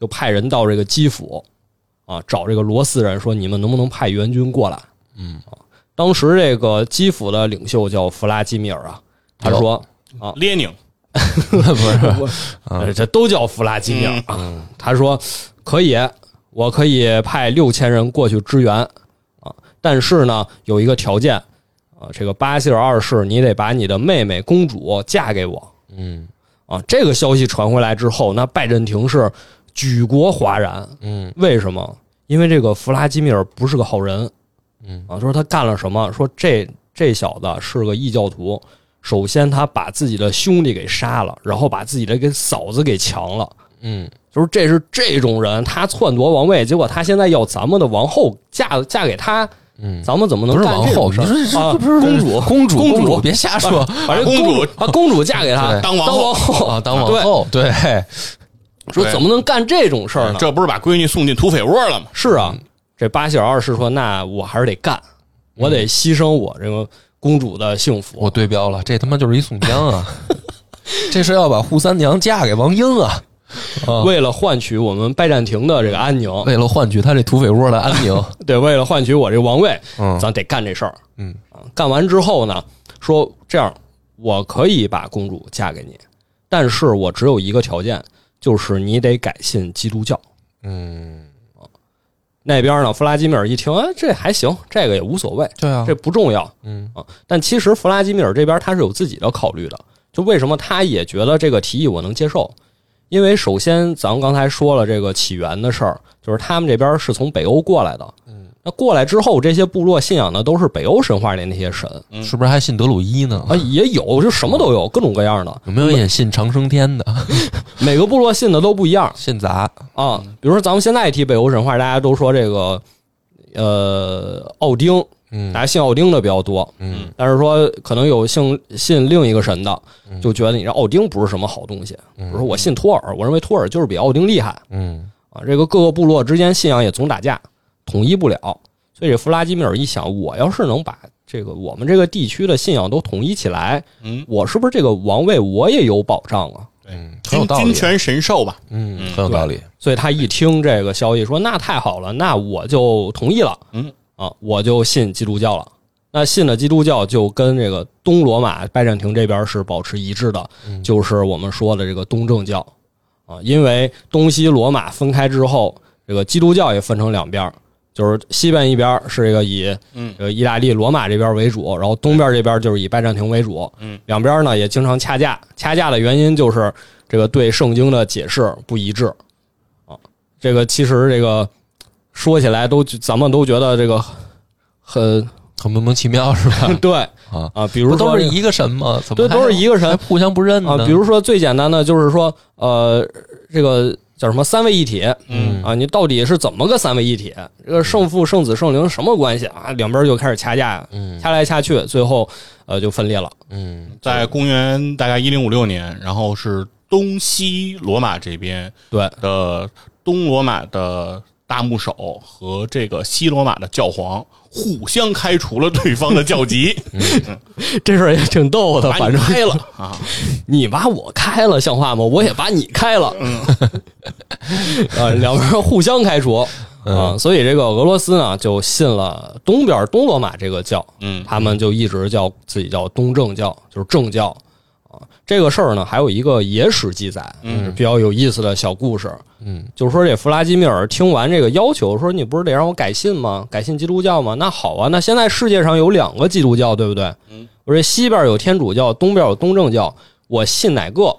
就派人到这个基辅啊，找这个罗斯人说：“你们能不能派援军过来？”嗯啊，当时这个基辅的领袖叫弗拉基米尔啊，他说啊。列宁，不是，：“呃这都叫弗拉基米尔啊。”他说：“可以，我可以派六千人过去支援啊，但是呢，有一个条件啊，这个巴西尔二世，你得把你的妹妹公主嫁给我。”嗯。啊，这个消息传回来之后，那拜占庭是举国哗然。嗯。为什么？因为这个弗拉基米尔不是个好人嗯啊。说他干了什么？说这这小子是个异教徒。首先，他把自己的兄弟给杀了，然后把自己的给嫂子给强了。嗯就是这是这种人，他篡夺王位，结果他现在要咱们的王后嫁嫁给他，嗯，咱们怎么能不是干王后，这种事儿你说这啊？这不是公主，公主公主别瞎说把这公主把公主嫁给他 当王当后后啊，当王后，对，说怎么能干这种事儿呢？这不是把闺女送进土匪窝了吗？是啊，这巴希尔二世说：“那我还是得干，我得牺牲我这个公主的幸福。我对标了，这他妈就是一宋江啊！这是要把扈三娘嫁给王英啊！啊，为了换取我们拜占庭的这个安宁，为了换取他这土匪窝的安宁，对，为了换取我这王位，嗯咱得干这事儿。嗯啊，干完之后呢，说这样，我可以把公主嫁给你，但是我只有一个条件，就是你得改信基督教。嗯，那边呢，弗拉基米尔一听，哎，这还行，这个也无所谓，对啊这，不重要。嗯啊，但其实弗拉基米尔这边他是有自己的考虑的，就为什么他也觉得这个提议我能接受？因为首先咱们刚才说了这个起源的事儿，就是他们这边是从北欧过来的，嗯，那过来之后，这些部落信仰的都是北欧神话里那些神是不是还信德鲁伊呢？啊，也有就什么都有，各种各样的，有没有也信长生天的？每个部落信的都不一样 信杂，啊。比如说咱们现在一提北欧神话，大家都说这个呃奥丁，嗯大家信奥丁的比较多，嗯但是说可能有信信另一个神的，就觉得你这奥丁不是什么好东西。比如说我信托尔，我认为托尔就是比奥丁厉害嗯啊。这个各个部落之间信仰也总打架，统一不了。所以这弗拉基米尔一想，我要是能把这个我们这个地区的信仰都统一起来，嗯，我是不是这个王位我也有保障啊？嗯，很有道理君，权神授吧。嗯，很有道理，所以他一听这个消息，说那太好了，那我就同意了。嗯啊，我就信基督教了。那信了基督教，就跟这个东罗马拜占庭这边是保持一致的，就是我们说的这个东正教啊。因为东西罗马分开之后，这个基督教也分成两边儿，就是西边一边是这个以嗯这个意大利罗马这边为主，然后东边这边就是以拜占庭为主。嗯，两边呢也经常掐架，掐架的原因就是这个对圣经的解释不一致啊。这个其实这个说起来都咱们都觉得这个很很莫名其妙是吧？对啊，啊，比如说都是一个神吗？怎么对都是一个神互相不认呢？啊，比如说最简单的就是说呃这个叫什么三位一体，嗯啊，你到底是怎么个三位一体？这个圣父、圣子、圣灵什么关系啊？两边就开始掐架，呀掐来掐去，最后呃就分裂了。嗯在公元大概一零五六年，然后是东西罗马这边对，的东罗马的大牧首和这个西罗马的教皇互相开除了对方的教籍，这事儿也挺逗的，反正。你开了 啊！你把我开了，像话吗？我也把你开了，嗯，啊，两边互相开除。啊，所以这个俄罗斯呢就信了东边东罗马这个教，嗯。他们就一直叫自己叫东正教，就是正教。啊。这个事儿呢，还有一个野史记载，嗯，比较有意思的小故事，嗯，就是说这弗拉基米尔听完这个要求，说你不是得让我改信吗？改信基督教吗？那好啊，那现在世界上有两个基督教，对不对？嗯，我这西边有天主教，东边有东正教，我信哪个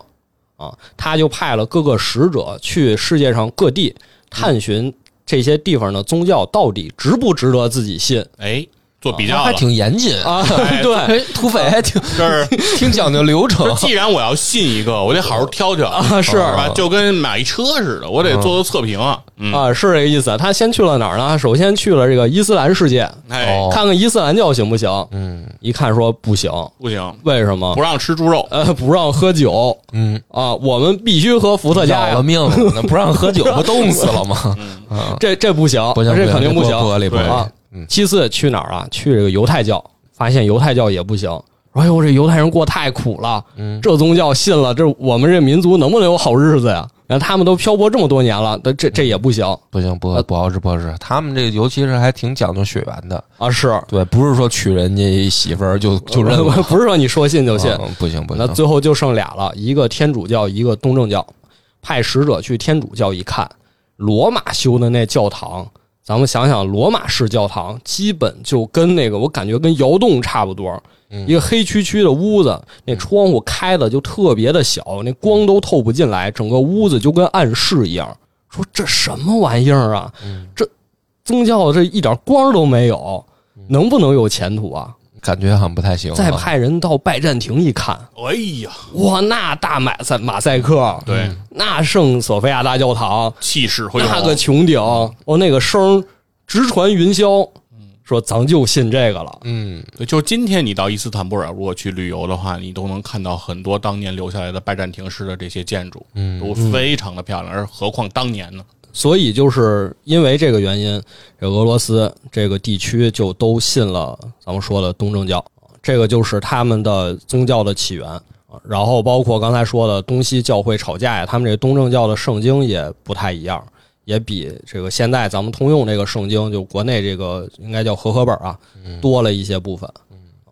啊？他就派了各个使者去世界上各地探寻这些地方的宗教到底值不值得自己信哎，做比较了，还挺严谨啊？哎对哎，土匪还挺 就是挺讲究流程既然我要信一个，我得好好挑挑啊是吧？就跟买一车似的，我得做做测评啊。嗯，啊，是这个意思。他先去了哪儿呢？首先去了这个伊斯兰世界，哎，哦看看伊斯兰教行不行。嗯一看说不行，不行，为什么不？让吃猪肉。呃，不让喝酒嗯，啊，我们必须喝伏特加呀要了。命了，那不让喝酒不冻死了吗？这这不行，不行，这肯定行不合理不合理啊嗯。其次去哪儿啊？去这个犹太教，发现犹太教也不行。说：“哎呦，这犹太人过太苦了，嗯这宗教信了，这我们这民族能不能有好日子呀？然后他们都漂泊这么多年了，但这这也不行不行，不不好使，不好使。他们这个尤其是还挺讲究血缘的，啊！是，对，不是说娶人家一媳妇儿就就认了，不是说你说信就信。嗯不行不行。那最后就剩俩了，一个天主教，一个东正教。派使者去天主教一看，罗马修的那教堂，咱们想想，罗马式教堂基本就跟那个，我感觉跟窑洞差不多，一个黑黢黢的屋子，那窗户开的就特别的小，那光都透不进来，整个屋子就跟暗室一样。说这什么玩意儿啊？这宗教这一点光都没有，能不能有前途啊？感觉好像不太行啊。再派人到拜占庭一看，哎呀，哇，那大马赛马赛克，对，那圣索菲亚大教堂，气势恢宏，那个穹顶，哦，那个声直传云霄，说咱就信这个了。嗯，对，就今天你到伊斯坦布尔，如果去旅游的话，你都能看到很多当年留下来的拜占庭式的这些建筑，嗯，都非常的漂亮。而何况当年呢？所以就是因为这个原因，这俄罗斯这个地区就都信了咱们说的东正教，这个就是他们的宗教的起源。啊然后包括刚才说的东西教会吵架呀，他们这东正教的圣经也不太一样，也比这个现在咱们通用这个圣经，就国内这个应该叫和合本啊，多了一些部分。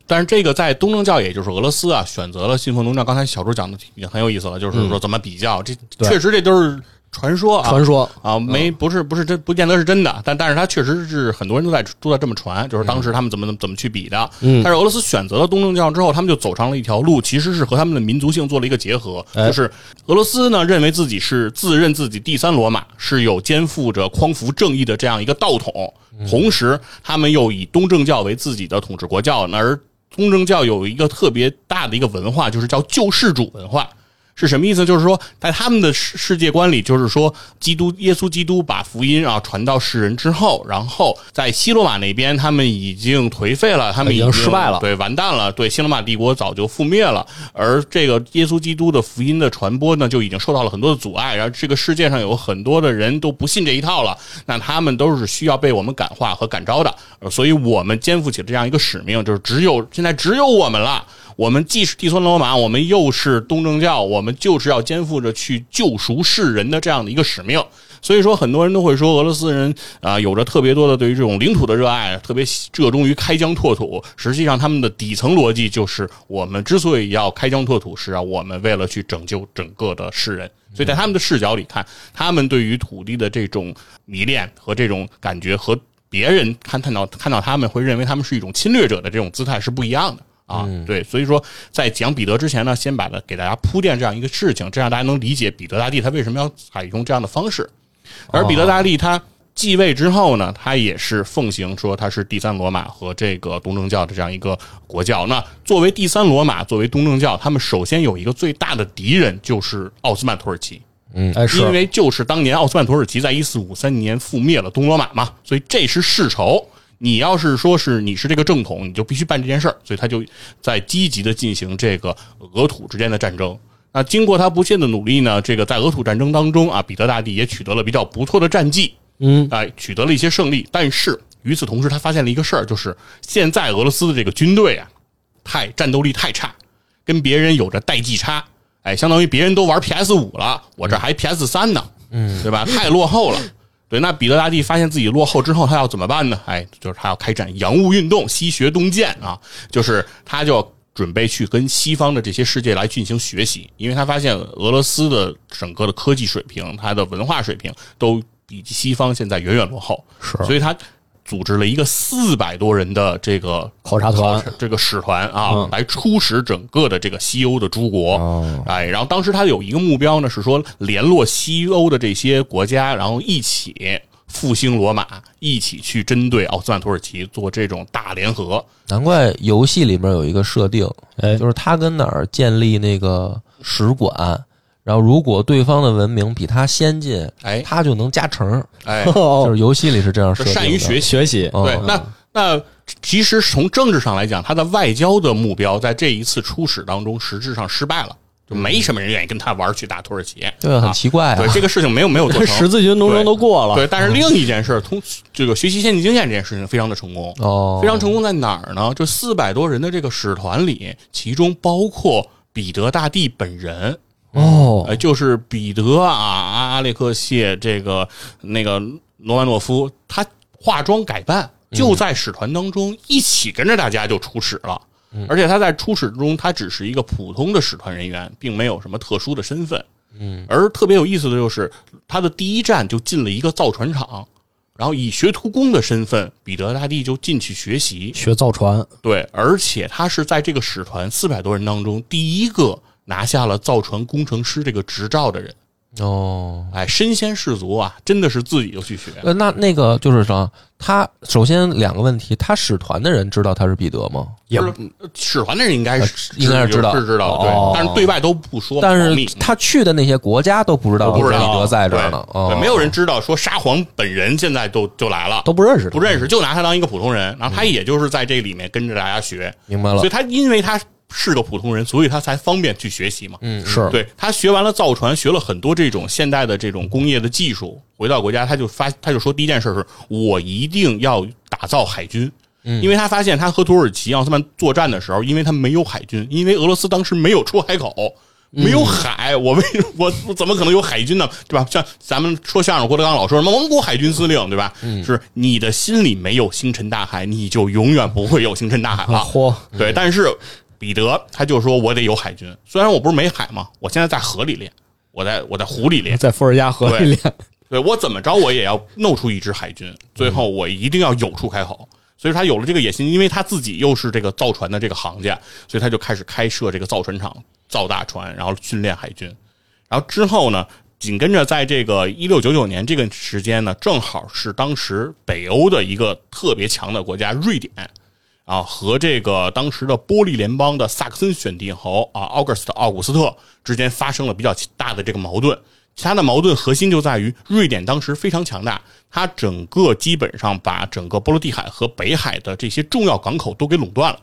但是这个在东正教，也就是俄罗斯啊，选择了信奉东正教。刚才小朱讲的已经很有意思了，就是说怎么比较，这确实这都是传说啊，传说。啊，没不是不是真不见得是真的，但但是它确实是很多人都在都在这么传，就是当时他们怎么怎么去比的。嗯。但是俄罗斯选择了东正教之后，他们就走上了一条路，其实是和他们的民族性做了一个结合，哎。就是俄罗斯呢认为自己是自认自己第三罗马，是有肩负着匡扶正义的这样一个道统，同时他们又以东正教为自己的统治国教，而东正教有一个特别大的一个文化，就是叫救世主文化。是什么意思？就是说，在他们的世世界观里，就是说，基督耶稣基督把福音啊传到世人之后，然后在西罗马那边，他们已经颓废了，他们已经经失败了对，完蛋了，对，西罗马帝国早就覆灭了。而这个耶稣基督的福音的传播呢，就已经受到了很多的阻碍。然后这个世界上有很多的人都不信这一套了，那他们都是需要被我们感化和感召的。呃所以我们肩负起这样一个使命，就是只有现在只有我们了。我们既是第三罗马，我们又是东正教，我们就是要肩负着去救赎世人的这样的一个使命。所以说，很多人都会说俄罗斯人啊、有着特别多的对于这种领土的热爱，特别热衷于开疆拓土。实际上，他们的底层逻辑就是，我们之所以要开疆拓土，是啊，我们为了去拯救整个的世人。所以在他们的视角里看，他们对于土地的这种迷恋和这种感觉，和别人看看到看到他们会认为他们是一种侵略者的这种姿态是不一样的。啊，对，所以说在讲彼得之前呢，先把它给大家铺垫这样一个事情，这样大家能理解彼得大帝他为什么要采用这样的方式。而彼得大帝他继位之后呢，他也是奉行说他是第三罗马和这个东正教的这样一个国教。那作为第三罗马，作为东正教，他们首先有一个最大的敌人就是奥斯曼土耳其。哎，是因为就是当年奥斯曼土耳其在一四五三年覆灭了东罗马嘛，所以这是世仇。你要是说是你是这个正统，你就必须办这件事儿，所以他就在积极的进行这个俄土之间的战争。那经过他不懈的努力呢，这个在俄土战争当中啊，彼得大帝也取得了比较不错的战绩，嗯，哎，取得了一些胜利。但是与此同时，他发现了一个事儿，就是现在俄罗斯的这个军队啊，太战斗力太差，跟别人有着代际差。哎，相当于别人都玩 PS 五了，我这还 PS 三呢，嗯，对吧？太落后了。对，那彼得大帝发现自己落后之后，他要怎么办呢？哎，就是他要开展洋务运动，西学东渐啊，就是他就准备去跟西方的这些世界来进行学习，因为他发现俄罗斯的整个的科技水平、它的文化水平都比西方现在远远落后，是。所以他组织了一个四百多人的这个考察团，这个使团啊，嗯来出使整个的这个西欧的诸国。哦哎，然后当时他有一个目标呢，是说联络西欧的这些国家，然后一起复兴罗马，一起去针对奥斯曼土耳其做这种大联合。难怪游戏里面有一个设定，哎就是他跟哪儿建立那个使馆，然后如果对方的文明比他先进，哎他就能加成。哎，就是游戏里是这样设的。善于学习。学习，哦对，那那其实从政治上来讲，他的外交的目标在这一次出使当中实质上失败了。就没什么人愿意跟他玩去打土耳其。对，很啊奇怪啊对。这个事情没有没有做成 十字军东征都过了，对，但是另一件事，通这个学习先进经验这件事情非常的成功，哦，非常成功在哪儿呢？就四百多人的这个使团里，其中包括彼得大帝本人，哦呃，就是彼得啊，阿列克谢这个那个罗曼诺夫，他化妆改扮，就在使团当中一起跟着大家就出使了。而且他在出使中，他只是一个普通的使团人员，并没有什么特殊的身份。嗯，而特别有意思的就是，他的第一站就进了一个造船厂，然后以学徒工的身份，彼得大帝就进去学习。学造船，对，而且他是在这个使团四百多人当中第一个拿下了造船工程师这个执照的人。哦，哎，身先士卒啊，真的是自己就去学。呃，那那个就是说，他首先两个问题，他使团的人知道他是彼得吗？也不是使团的人应该是应该是知道是知道，哦。对，但是对外都不说，但是他去的那些国家都不知道都不知道。彼得在这儿呢，对，哦。对没有人知道说沙皇本人现在都就来了，都不认识，不认识，就拿他当一个普通人，然后他也就是在这里面跟着大家学，明白了。所以，他因为他是个普通人，所以他才方便去学习嘛。嗯，是对他学完了造船，学了很多这种现代的这种工业的技术，回到国家他就发他就说第一件事是我一定要打造海军。嗯因为他发现他和土耳其奥斯曼作战的时候，因为他没有海军，因为俄罗斯当时没有出海口，没有海，我为我我怎么可能有海军呢？对吧？像咱们说相声，郭德纲老说什么蒙古海军司令，对吧？是你的心里没有星辰大海，你就永远不会有星辰大海了。嚯，对，但是彼得他就说我得有海军，虽然我不是没海嘛，我现在在河里练，我在我在湖里练，在伏尔加河里练，对我怎么着我也要弄出一支海军，最后我一定要有出开口。所以他有了这个野心，因为他自己又是这个造船的这个行家，所以他就开始开设这个造船厂，造大船，然后训练海军。然后之后呢，紧跟着在这个一六九九年这个时间呢，正好是当时北欧的一个特别强的国家瑞典啊，和这个当时的波利联邦的萨克森选帝侯啊奥格斯特奥古斯特之间发生了比较大的这个矛盾。其他的矛盾核心就在于瑞典当时非常强大，它整个基本上把整个波罗的海和北海的这些重要港口都给垄断了。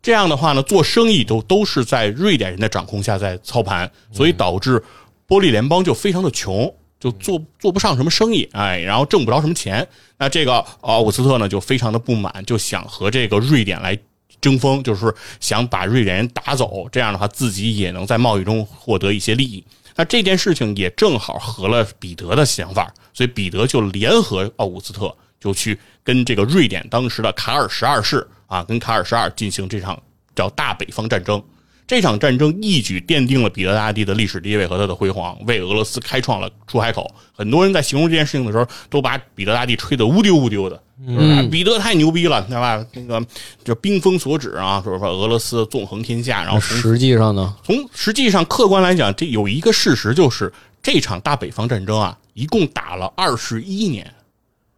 这样的话呢，做生意都都是在瑞典人的掌控下在操盘，所以导致波利联邦就非常的穷，就做做不上什么生意，哎，然后挣不着什么钱。那这个奥古斯特呢就非常的不满，就想和这个瑞典来争锋，就是想把瑞典人打走，这样的话自己也能在贸易中获得一些利益。那这件事情也正好合了彼得的想法，所以彼得就联合奥古斯特，就去跟这个瑞典当时的卡尔十二世啊，跟卡尔十二进行这场叫大北方战争。这场战争一举奠定了彼得大帝的历史地位和他的辉煌，为俄罗斯开创了出海口。很多人在形容这件事情的时候，都把彼得大帝吹得乌丢乌丢的，嗯，彼得太牛逼了，对吧？那个就兵锋所指啊，说说俄罗斯纵横天下，然后从实际上呢，从实际上客观来讲，这有一个事实就是这场大北方战争啊，一共打了二十一年。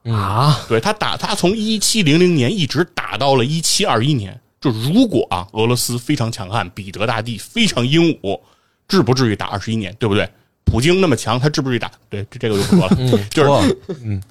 啊，对他打，他从一七零零年一直打到了一七二一年。就如果啊，俄罗斯非常强悍，彼得大帝非常英武，至不至于打二十一年，对不对？普京那么强，他至不至于打？对，这这个就不说了。就是嗯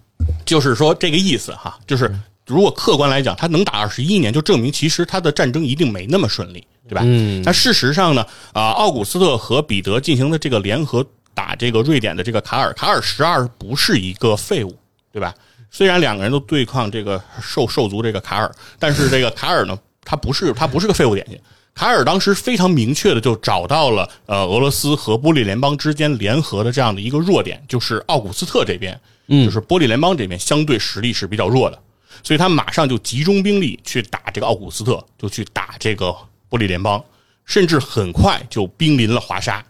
就是说这个意思哈，就是如果客观来讲，他能打二十一年，就证明其实他的战争一定没那么顺利，对吧？嗯那事实上呢，啊，奥古斯特和彼得进行的这个联合打这个瑞典的这个卡尔，卡尔十二不是一个废物，对吧？虽然两个人都对抗这个兽兽族这个卡尔，但是这个卡尔呢，他不是他不是个废物点心。卡尔当时非常明确的就找到了呃俄罗斯和波利联邦之间联合的这样的一个弱点，就是奥古斯特这边，嗯就是波利联邦这边相对实力是比较弱的，所以他马上就集中兵力去打这个奥古斯特，就去打这个波利联邦，甚至很快就兵临了华沙，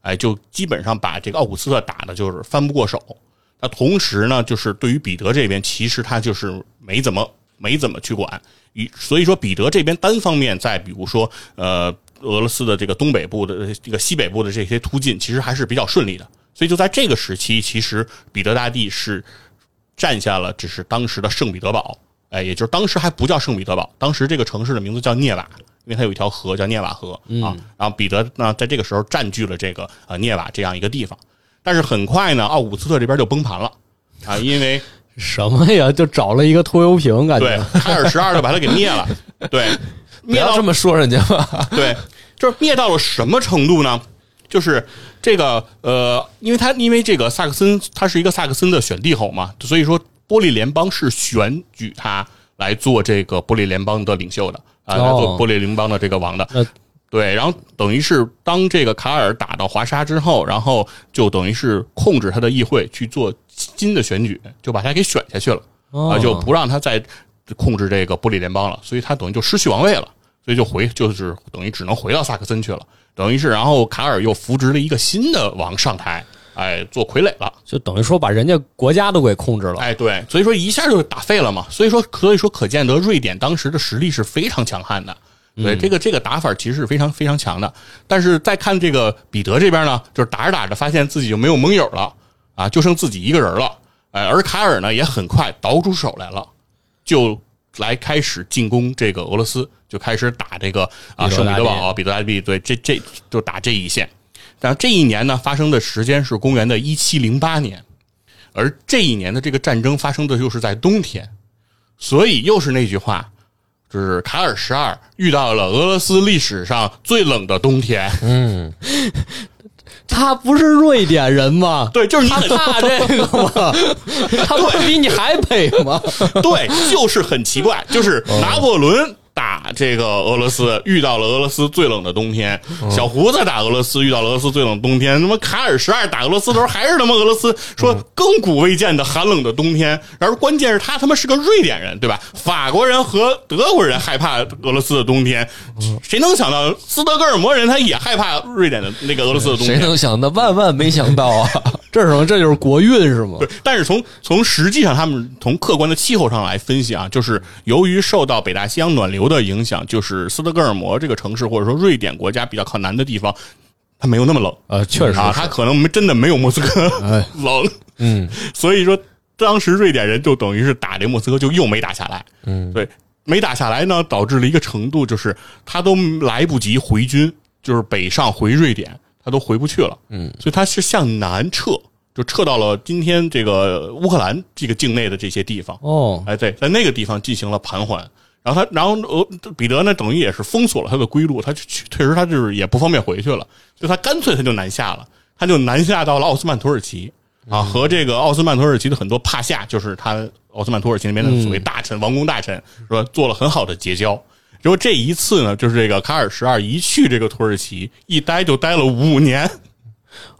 哎，就基本上把这个奥古斯特打的就是翻不过手。那同时呢，就是对于彼得这边，其实他就是没怎么没怎么去管，以所以说彼得这边单方面在比如说呃俄罗斯的这个东北部的这个西北部的这些突进，其实还是比较顺利的。所以就在这个时期，其实彼得大帝是占下了只是当时的圣彼得堡，哎，也就是当时还不叫圣彼得堡，当时这个城市的名字叫涅瓦，因为它有一条河叫涅瓦河啊。然后彼得呢，在这个时候占据了这个呃涅瓦这样一个地方，但是很快呢，奥古斯特这边就崩盘了啊，因为什么呀？就找了一个拖油瓶，感对觉卡尔十二就把他给灭了，对，不灭到要这么说人家吧。对，就是灭到了什么程度呢？就是这个呃，因为他因为这个萨克森他是一个萨克森的选帝侯嘛，所以说波利联邦是选举他来做这个波利联邦的领袖的啊，来哦做波利联邦的这个王的。那对，然后等于是当这个卡尔打到华沙之后，然后就等于是控制他的议会去做新的选举，就把他给选下去了。哦啊，就不让他再控制这个波利联邦了，所以他等于就失去王位了，所以就回就是等于只能回到萨克森去了，等于是然后卡尔又扶植了一个新的王上台，哎，做傀儡了，就等于说把人家国家都给控制了。哎，对，所以说一下就打废了嘛，所以说所以说可见得瑞典当时的实力是非常强悍的。对，这个这个打法其实是非常非常强的，但是再看这个彼得这边呢，就是打着打着发现自己就没有盟友了啊，就剩自己一个人了，哎，而卡尔呢也很快倒出手来了，就来开始进攻这个俄罗斯，就开始打这个啊圣彼得堡、彼得大帝，对，这这就打这一线。但这一年呢，发生的时间是公元的一七零八年，而这一年的这个战争发生的又是在冬天，所以又是那句话，就是卡尔十二遇到了俄罗斯历史上最冷的冬天。他不是瑞典人吗？对，就是你很怕这个吗？他不是比你还北吗？对，就是很奇怪，就是拿破仑打这个俄罗斯，遇到了俄罗斯最冷的冬天；小胡子打俄罗斯，遇到了俄罗斯最冷的冬天。那么卡尔十二打俄罗斯的时候，还是他妈俄罗斯说亘古未见的寒冷的冬天。然后关键是他他妈是个瑞典人，对吧？法国人和德国人害怕俄罗斯的冬天，谁能想到斯德哥尔摩人他也害怕瑞典的那个俄罗斯的冬天谁？能想到？万万没想到啊！这是什么？这就是国运是吗？对，但是从从实际上，他们从客观的气候上来分析啊，就是由于受到北大西洋暖流的影响，就是斯德哥尔摩这个城市或者说瑞典国家比较靠南的地方，它没有那么冷呃，确实啊，它可能没真的没有莫斯科哎 冷，嗯，所以说当时瑞典人就等于是打这莫斯科就又没打下来，嗯，对，没打下来呢，导致了一个程度就是他都来不及回军，就是北上回瑞典，他都回不去了，嗯，所以他是向南撤，就撤到了今天这个乌克兰这个境内的这些地方，哦，哎，对，在那个地方进行了盘桓。然后他，然后呃彼得呢，等于也是封锁了他的归路，他就去，确实他就是也不方便回去了，就他干脆他就南下了，他就南下到了奥斯曼土耳其啊，和这个奥斯曼土耳其的很多帕夏，就是他奥斯曼土耳其那边的所谓大臣、王公大臣，说做了很好的结交。结果这一次呢，就是这个卡尔十二一去这个土耳其，一待就待了五年。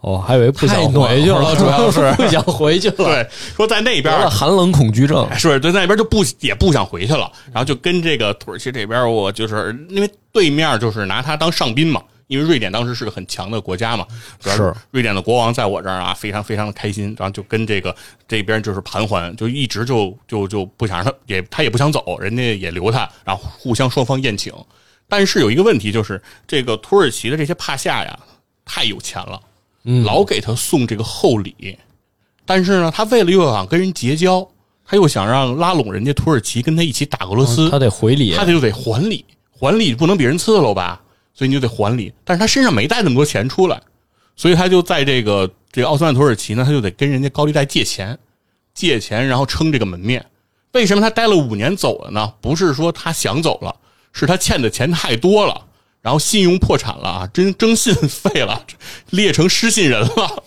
哦，还以为不想回去了，主要是。不想回去了。对，说在那边寒冷恐惧症。是对那边就不也不想回去了，然后就跟这个土耳其这边，我就是因为对面就是拿他当上宾嘛，因为瑞典当时是个很强的国家嘛，主要是瑞典的国王在我这儿啊，非常非常的开心，然后就跟这个这边就是盘桓，就一直就就就不想让他也他也不想走，人家也留他，然后互相双方宴请，但是有一个问题就是这个土耳其的这些帕夏呀太有钱了，嗯老给他送这个厚礼，但是呢，他为了又想跟人结交，他又想让拉拢人家土耳其跟他一起打俄罗斯，他得回礼，他就得还礼，还礼不能比人次了吧？所以你就得还礼。但是他身上没带那么多钱出来，所以他就在这个这个奥斯曼土耳其呢，他就得跟人家高利贷借钱，借钱然后撑这个门面。为什么他待了五年走了呢？不是说他想走了，是他欠的钱太多了，然后信用破产了啊，征征信废了，列成失信人了，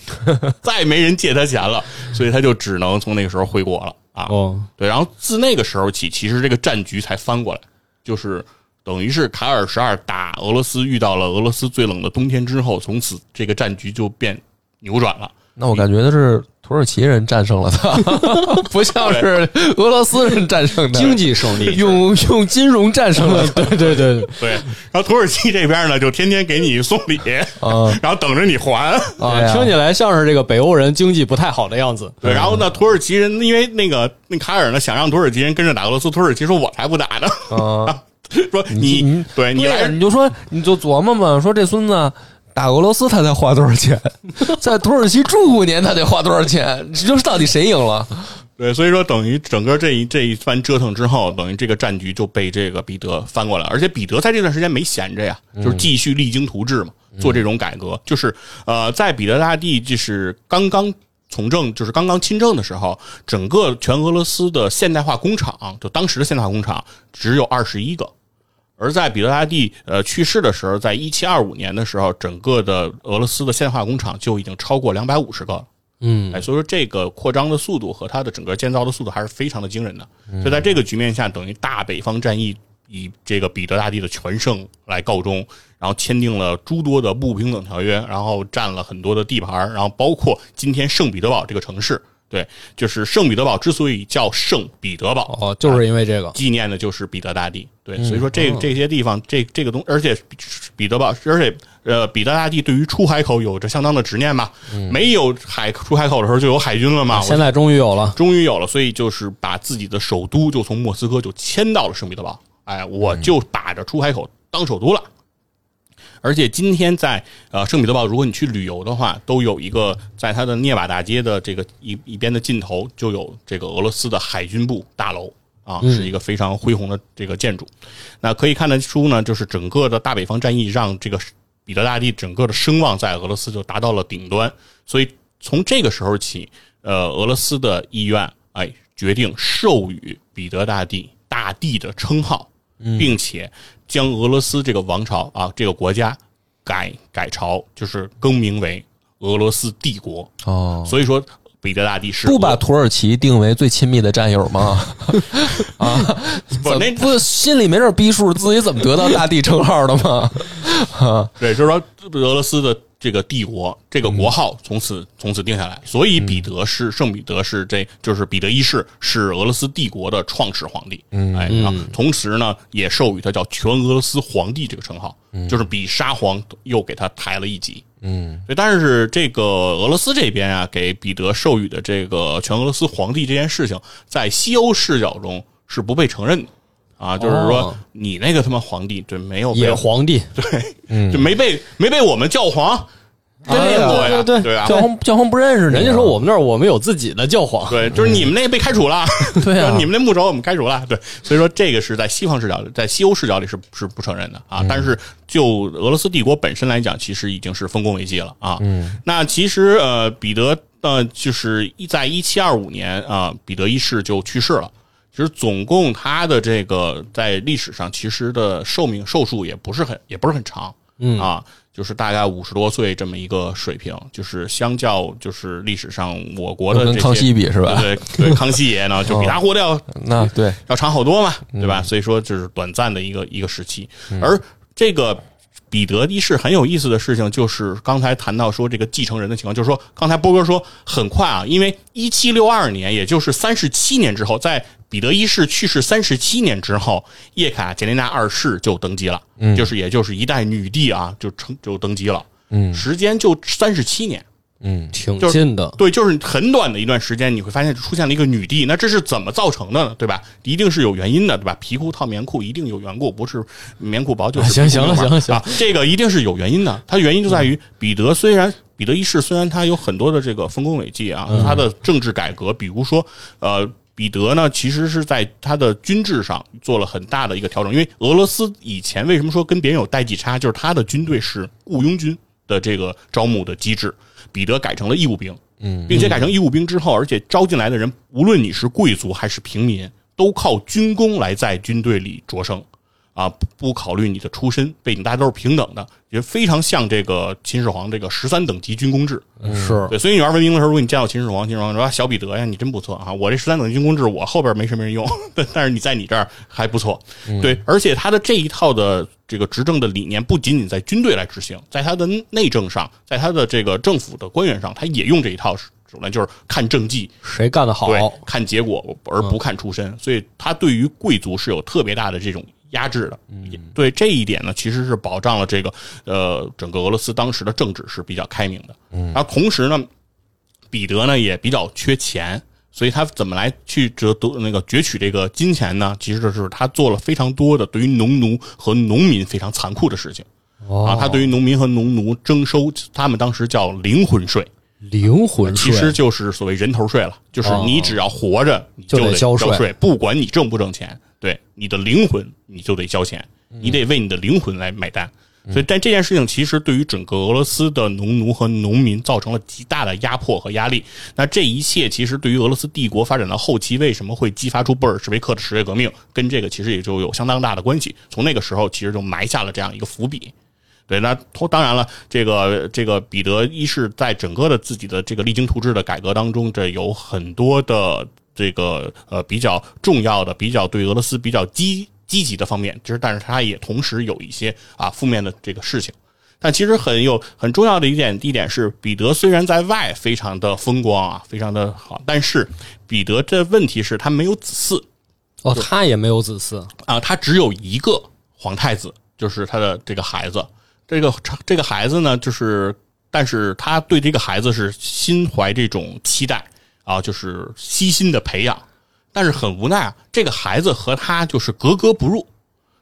再没人借他钱了，所以他就只能从那个时候回国了啊。哦，对，然后自那个时候起，其实这个战局才翻过来，就是等于是卡尔十二打俄罗斯遇到了俄罗斯最冷的冬天之后，从此这个战局就变扭转了。那我感觉的是土耳其人战胜了他，不像是俄罗斯人战胜的，经济胜利，用用金融战胜了他。对对对，对，然后土耳其这边呢，就天天给你送礼，啊然后等着你还。听起来像是这个北欧人经济不太好的样子。对，然后呢，土耳其人因为那个那卡尔呢想让土耳其人跟着打俄罗斯，土耳其说我才不打呢，啊，说你你对你来对你就说你就琢磨嘛，说这孙子打俄罗斯他得花多少钱，在土耳其住五年他得花多少钱，这就是到底谁赢了？对，所以说等于整个这一这一番折腾之后，等于这个战局就被这个彼得翻过来了，而且彼得在这段时间没闲着呀，就是继续励精图治嘛，做这种改革。就是呃，在彼得大帝就是刚刚从政，就是刚刚亲政的时候，整个全俄罗斯的现代化工厂，就当时的现代化工厂只有二十一个。而在彼得大帝呃去世的时候，在一七二五年的时候，整个的俄罗斯的现代化工厂就已经超过两百五十个了。嗯哎，所以说这个扩张的速度和它的整个建造的速度还是非常的惊人的。所以在这个局面下，等于大北方战役以这个彼得大帝的全胜来告终，然后签订了诸多的不平等条约，然后占了很多的地盘，然后包括今天圣彼得堡这个城市。对，就是圣彼得堡之所以叫圣彼得堡，哦，就是因为这个，纪念的就是彼得大帝。对，所以说这这些地方，这这个东，而且彼得堡，而且呃，彼得大帝对于出海口有着相当的执念嘛。没有海出海口的时候就有海军了嘛。现在终于有了。终于有了，所以就是把自己的首都就从莫斯科就迁到了圣彼得堡。哎，我就把着出海口当首都了。而且今天在呃圣彼得堡，如果你去旅游的话，都有一个在它的涅瓦大街的这个一一边的尽头，就有这个俄罗斯的海军部大楼啊，是一个非常恢宏的这个建筑。那可以看得出呢，就是整个的大北方战役让这个彼得大帝整个的声望在俄罗斯就达到了顶端。所以从这个时候起，呃，俄罗斯的议院哎决定授予彼得大帝大帝的称号。并且将俄罗斯这个王朝啊，这个国家改改朝，就是更名为俄罗斯帝国。哦，所以说，彼得大帝是不把土耳其定为最亲密的战友吗？啊，不那不心里没点逼数，自己怎么得到大帝称号的吗？对，就是说俄罗斯的这个帝国这个国号从此从此定下来，所以彼得是圣彼得是这就是彼得一世是俄罗斯帝国的创始皇帝，嗯，哎，然后同时呢也授予他叫全俄罗斯皇帝这个称号，就是比沙皇又给他抬了一级，嗯，对，但是这个俄罗斯这边啊，给彼得授予的这个全俄罗斯皇帝这件事情，在西欧视角中是不被承认的。啊，就是说哦。你那个他妈皇帝，对，没有被野皇帝。对，就没被没被我们教皇对认过呀，对对对啊，教皇教皇不认识人家说我们那儿我们有自己的教皇，对，就是你们那被开除了，对啊。你们那牧首我们开除了，对，所以说这个是在西方视角里，在西欧视角里是是不承认的啊。但是就俄罗斯帝国本身来讲，其实已经是丰功伟绩了啊。嗯，那其实呃，彼得呃，就是一在一七二五年啊，彼得一世就去世了。其实总共他的这个在历史上其实的寿命寿数也不是很也不是很长，嗯啊，就是大概五十多岁这么一个水平，就是相较就是历史上我国的跟康熙比是吧？对对，康熙爷呢就比他活得要那对，要长好多嘛，对吧？所以说就是短暂的一个一个时期，而这个。彼得一世很有意思的事情，就是刚才谈到说这个继承人的情况，就是说刚才波哥说很快啊，因为一七六二年，也就是三十七年之后，在彼得一世去世三十七年之后，叶卡捷琳娜二世就登基了，就是也就是一代女帝啊，就成就登基了，嗯。时间就三十七年，嗯挺就是近的。对，就是很短的一段时间，你会发现出现了一个女帝，那这是怎么造成的呢？对吧？一定是有原因的，对吧？皮裤套棉裤一定有缘故，不是棉裤薄就是行行了行了行了啊，这个一定是有原因的。它原因就在于彼得虽然彼得一世虽然他有很多的这个丰功伟绩啊，他的政治改革，比如说呃。彼得呢，其实是在他的军制上做了很大的一个调整，因为俄罗斯以前为什么说跟别人有代际差，就是他的军队是雇佣军的这个招募的机制，彼得改成了义务兵，嗯，并且改成义务兵之后，而且招进来的人，无论你是贵族还是平民，都靠军功来在军队里着升，啊，不不考虑你的出身背景，大家都是平等的，也非常像这个秦始皇这个十三等级军功制。是对，所以你玩文明的时候，如果你见到秦始皇，秦始皇说啊小彼得呀，你真不错啊，我这十三等级军功制，我后边没什么人用，但是你在你这儿还不错。对，而且他的这一套的这个执政的理念，不仅仅在军队来执行，在他的内政上，在他的这个政府的官员上，他也用这一套手段，就是看政绩，谁干得好？看结果而不看出身，所以他对于贵族是有特别大的这种压制的。也对这一点呢，其实是保障了这个呃整个俄罗斯当时的政治是比较开明的。然后同时呢，彼得呢也比较缺钱。所以他怎么来去得得那个攫取这个金钱呢？其实就是他做了非常多的对于农奴和农民非常残酷的事情啊。他对于农民和农奴征收他们当时叫灵魂税，灵魂税其实就是所谓人头税了，就是哦你只要活着，你就得得交税税，不管你挣不挣钱，对你的灵魂你就得交钱，你得为你的灵魂来买单。所以，但这件事情其实对于整个俄罗斯的农奴和农民造成了极大的压迫和压力。那这一切其实对于俄罗斯帝国发展到后期为什么会激发出布尔什维克的十月革命，跟这个其实也就有相当大的关系。从那个时候，其实就埋下了这样一个伏笔。对，那当然了，这个这个彼得一世在整个的自己的这个励精图治的改革当中，这有很多的这个呃比较重要的、比较对俄罗斯比较积积极的方面，其实但是他也同时有一些啊负面的这个事情。但其实很有很重要的一点一点是，彼得虽然在外非常的风光啊，非常的好，但是彼得这问题是他没有子嗣哦，他也没有子嗣，啊，他只有一个皇太子，就是他的这个孩子。这个这个孩子呢，就是，但是他对这个孩子是心怀这种期待啊，就是悉心的培养，但是很无奈啊，这个孩子和他就是格格不入，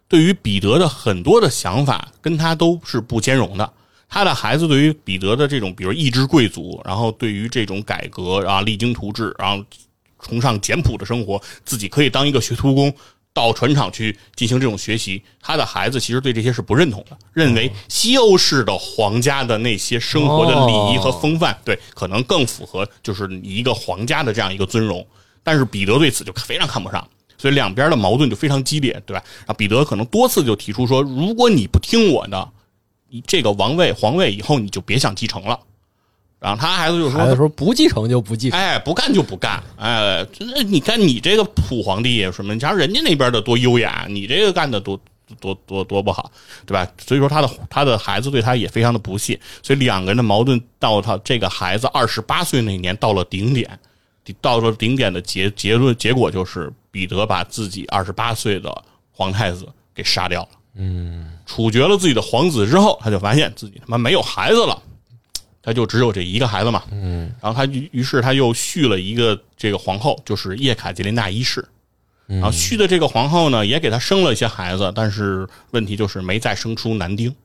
对于彼得的很多的想法跟他都是不兼容的。他的孩子对于彼得的这种，比如一支贵族，然后对于这种改革啊，励精图治，然后崇尚简朴的生活，自己可以当一个学徒工。到船厂去进行这种学习，他的孩子其实对这些是不认同的，认为西欧式的皇家的那些生活的礼仪和风范，对可能更符合就是一个皇家的这样一个尊荣。但是彼得对此就非常看不上，所以两边的矛盾就非常激烈，对吧？啊，彼得可能多次就提出说，如果你不听我的，你这个王位皇位以后你就别想继承了。然后他孩子就说：“孩子说不继承就不继承，哎，不干就不干，哎，那你看你这个普皇帝什么？你瞧人家那边的多优雅，你这个干的多多多多不好，对吧？所以说他的他的孩子对他也非常的不屑，所以两个人的矛盾到他这个孩子二十八岁那年到了顶点，到了顶点的结结论结果就是彼得把自己二十八岁的皇太子给杀掉了，嗯，处决了自己的皇子之后，他就发现自己他妈没有孩子了。他就只有这一个孩子嘛，嗯，然后他于于是他又续了一个这个皇后，就是叶卡捷琳娜一世，然后续的这个皇后呢，也给他生了一些孩子，但是问题就是没再生出男丁，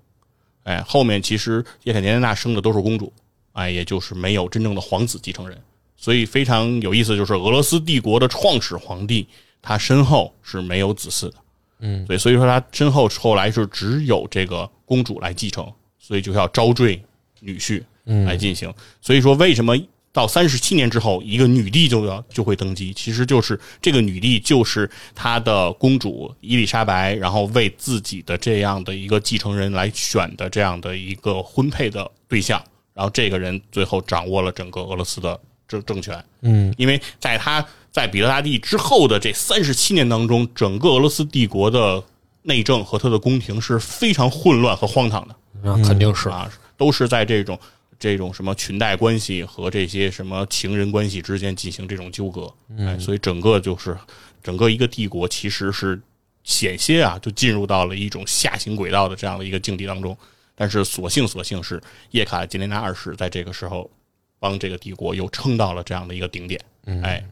哎，后面其实叶卡捷琳娜生的都是公主，哎，也就是没有真正的皇子继承人，所以非常有意思，就是俄罗斯帝国的创始皇帝他身后是没有子嗣的，嗯，所以所以说他身后后来是只有这个公主来继承，所以就要招赘女婿。来进行，所以说为什么到三十七年之后，一个女帝就要就会登基？其实就是这个女帝就是她的公主伊丽莎白，然后为自己的这样的一个继承人来选的这样的一个婚配的对象，然后这个人最后掌握了整个俄罗斯的政政权。嗯，因为在他在彼得大帝之后的这三十七年当中，整个俄罗斯帝国的内政和他的宫廷是非常混乱和荒唐的。那肯定是啊，都是在这种。这种什么裙带关系和这些什么情人关系之间进行这种纠葛，哎，所以整个就是整个一个帝国其实是险些啊，就进入到了一种下行轨道的这样的一个境地当中。但是所幸所幸是叶卡捷琳娜二世在这个时候帮这个帝国又撑到了这样的一个顶点，哎，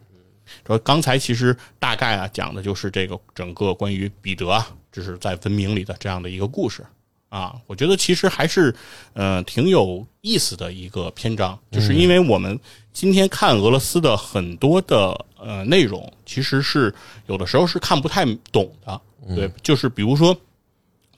说刚才其实大概啊讲的就是这个整个关于彼得啊，这是在文明里的这样的一个故事。啊，我觉得其实还是，呃，挺有意思的一个篇章，就是因为我们今天看俄罗斯的很多的呃内容，其实是有的时候是看不太懂的，对，就是比如说，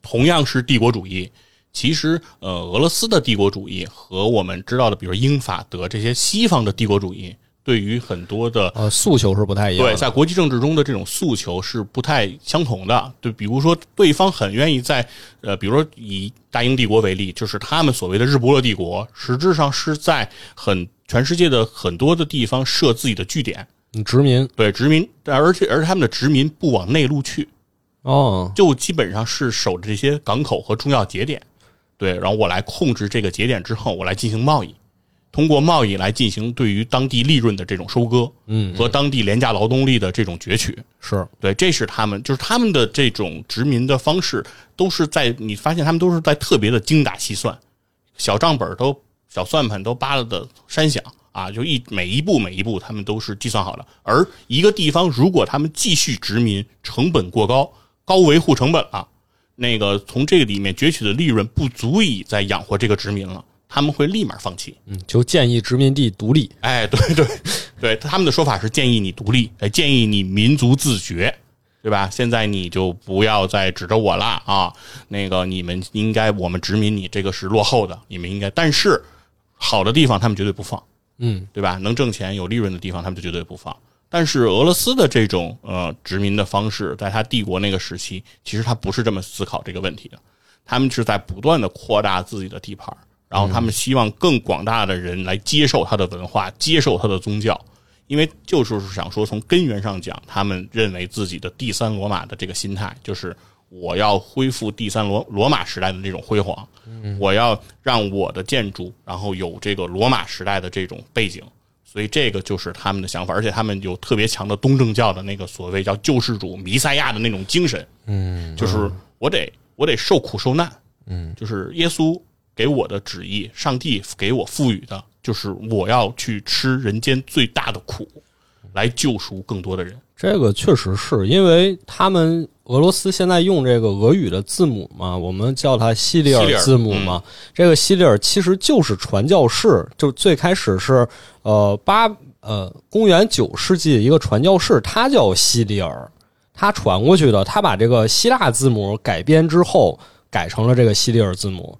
同样是帝国主义，其实呃，俄罗斯的帝国主义和我们知道的，比如英法德这些西方的帝国主义。对于很多的呃诉求是不太一样，对，在国际政治中的这种诉求是不太相同的。对，比如说对方很愿意在呃，比如说以大英帝国为例，就是他们所谓的日不落帝国，实质上是在很全世界的很多的地方设自己的据点，殖民，对殖民，而且而他们的殖民不往内陆去，哦，就基本上是守着这些港口和重要节点，对，然后我来控制这个节点之后，我来进行贸易。通过贸易来进行对于当地利润的这种收割，嗯，和当地廉价劳动力的这种攫取，是对，这是他们就是他们的这种殖民的方式，都是在你发现他们都是在特别的精打细算，小账本都小算盘都扒拉的山响啊，就一每一步每一步他们都是计算好的。而一个地方如果他们继续殖民，成本过高，高维护成本了，那个从这个里面攫取的利润不足以再养活这个殖民了。他们会立马放弃，嗯，就建议殖民地独立。哎，对对对，他们的说法是建议你独立，哎，建议你民族自觉，对吧？现在你就不要再指着我了啊！那个你们应该，我们殖民你这个是落后的，你们应该。但是好的地方他们绝对不放，嗯，对吧？能挣钱有利润的地方他们就绝对不放。但是俄罗斯的这种呃殖民的方式，在他帝国那个时期，其实他不是这么思考这个问题的，他们是在不断的扩大自己的地盘，然后他们希望更广大的人来接受他的文化，接受他的宗教。因为就是想说，从根源上讲，他们认为自己的第三罗马的这个心态，就是我要恢复第三罗罗马时代的那种辉煌，我要让我的建筑，然后有这个罗马时代的这种背景，所以这个就是他们的想法，而且他们有特别强的东正教的那个所谓叫救世主弥赛亚的那种精神，嗯，就是我得我得受苦受难，嗯，就是耶稣给我的旨意，上帝给我赋予的。就是我要去吃人间最大的苦，来救赎更多的人。这个确实是因为他们俄罗斯现在用这个俄语的字母嘛，我们叫它西里尔字母嘛。这个西里尔其实就是传教士，就最开始是呃八呃公元九世纪一个传教士，他叫西里尔，他传过去的，他把这个希腊字母改编之后改成了这个西里尔字母。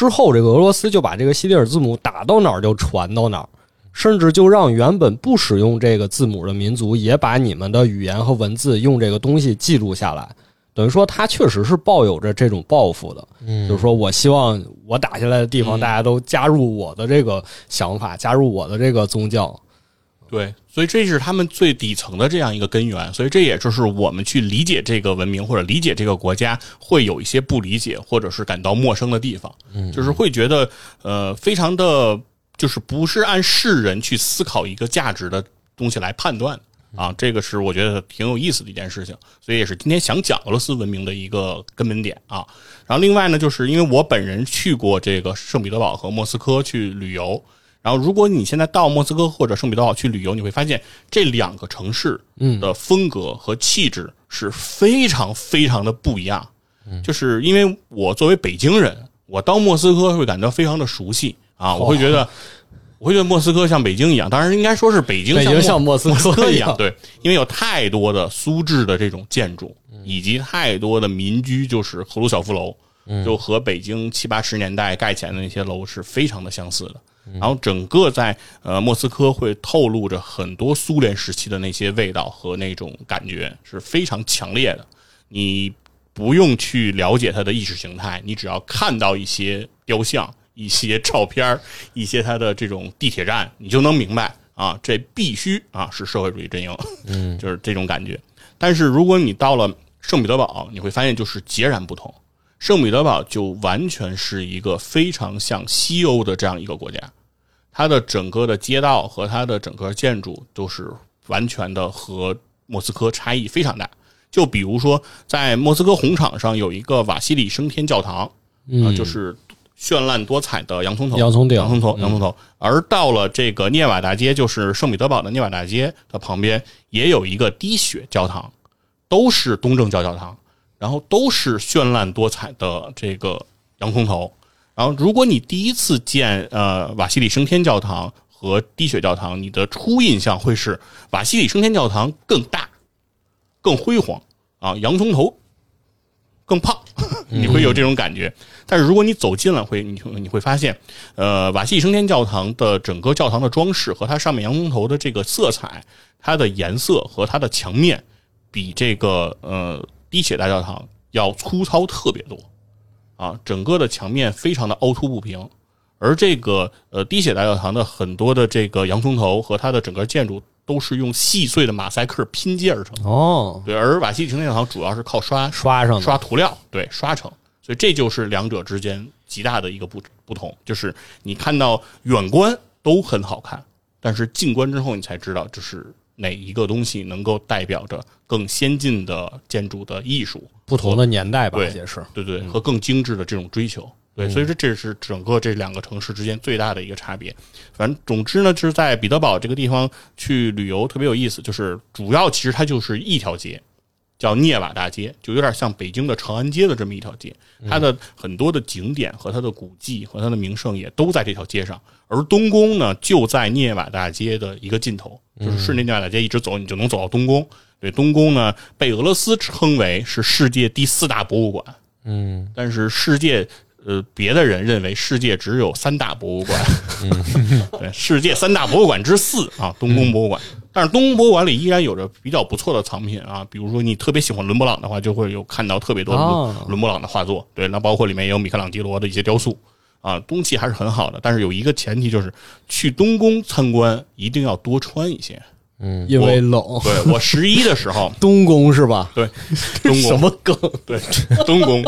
之后，这个俄罗斯就把这个西里尔字母打到哪儿就传到哪儿，甚至就让原本不使用这个字母的民族也把你们的语言和文字用这个东西记录下来。等于说，他确实是抱有着这种抱负的，就是说我希望我打下来的地方大家都加入我的这个想法，加入我的这个宗教。对，所以这是他们最底层的这样一个根源，所以这也就是我们去理解这个文明或者理解这个国家会有一些不理解或者是感到陌生的地方，嗯就是会觉得呃非常的，就是不是按世人去思考一个价值的东西来判断啊，这个是我觉得挺有意思的一件事情，所以也是今天想讲俄罗斯文明的一个根本点啊。然后另外呢，就是因为我本人去过这个圣彼得堡和莫斯科去旅游。然后，如果你现在到莫斯科或者圣彼得堡去旅游，你会发现这两个城市的风格和气质是非常非常的不一样。就是因为我作为北京人，我到莫斯科会感到非常的熟悉。啊，我会觉得，我会觉得莫斯科像北京一样，当然应该说是北京像莫斯科一样，对，因为有太多的苏制的这种建筑，以及太多的民居，就是赫鲁晓夫楼，就和北京七八十年代盖起来的那些楼是非常的相似的。然后整个在呃莫斯科会透露着很多苏联时期的那些味道和那种感觉是非常强烈的。你不用去了解它的意识形态，你只要看到一些雕像、一些照片、一些它的这种地铁站，你就能明白啊，这必须啊是社会主义阵营，嗯，就是这种感觉。但是如果你到了圣彼得堡，你会发现就是截然不同。圣彼得堡就完全是一个非常像西欧的这样一个国家，它的整个的街道和它的整个建筑都是完全的和莫斯科差异非常大。就比如说，在莫斯科红场上有一个瓦西里升天教堂，啊，就是绚烂多彩的洋葱头，洋葱洋葱头，洋葱头。而到了这个涅瓦大街，就是圣彼得堡的涅瓦大街的旁边，也有一个滴血教堂，都是东正教教堂。然后都是绚烂多彩的这个洋葱头。然后，如果你第一次见呃瓦西里升天教堂和滴血教堂，你的初印象会是瓦西里升天教堂更大、更辉煌啊，洋葱头更胖，你会有这种感觉。但是如果你走近了，会你你会发现，呃，瓦西里升天教堂的整个教堂的装饰和它上面洋葱头的这个色彩，它的颜色和它的墙面，比这个呃。滴血大教堂要粗糙特别多，啊，整个的墙面非常的凹凸不平，而这个呃滴血大教堂的很多的这个洋葱头和它的整个建筑都是用细碎的马赛克拼接而成。哦，对，而瓦西里城教堂主要是靠刷刷上刷涂料，对，刷成，所以这就是两者之间极大的一个不不同，就是你看到远观都很好看，但是近观之后你才知道就是。哪一个东西能够代表着更先进的建筑的艺术？不同的年代吧，也是对对，和更精致的这种追求。对，所以说这是整个这两个城市之间最大的一个差别。反正总之呢，就是在彼得堡这个地方去旅游特别有意思，就是主要其实它就是一条街。叫涅瓦大街，就有点像北京的长安街的这么一条街，它的很多的景点和它的古迹和它的名胜也都在这条街上。而东宫呢，就在涅瓦大街的一个尽头，就是顺着涅瓦大街一直走，你就能走到东宫。对，东宫呢被俄罗斯称为是世界第四大博物馆，嗯但是世界呃别的人认为世界只有三大博物馆，对，世界三大博物馆之四啊，东宫博物馆。但是东宫博物馆里依然有着比较不错的藏品啊，比如说你特别喜欢伦勃朗的话，就会有看到特别多的伦勃朗的画作，对，那包括里面也有米开朗基罗的一些雕塑啊，东西还是很好的。但是有一个前提就是，去东宫参观一定要多穿一些。嗯因为冷。对我十一的时候，东宫是吧？对，东宫什么梗？对，东宫，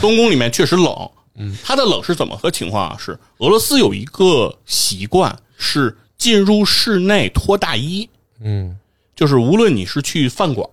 东宫里面确实冷。嗯，它的冷是怎么个情况啊？是俄罗斯有一个习惯，是进入室内脱大衣，嗯。就是无论你是去饭馆、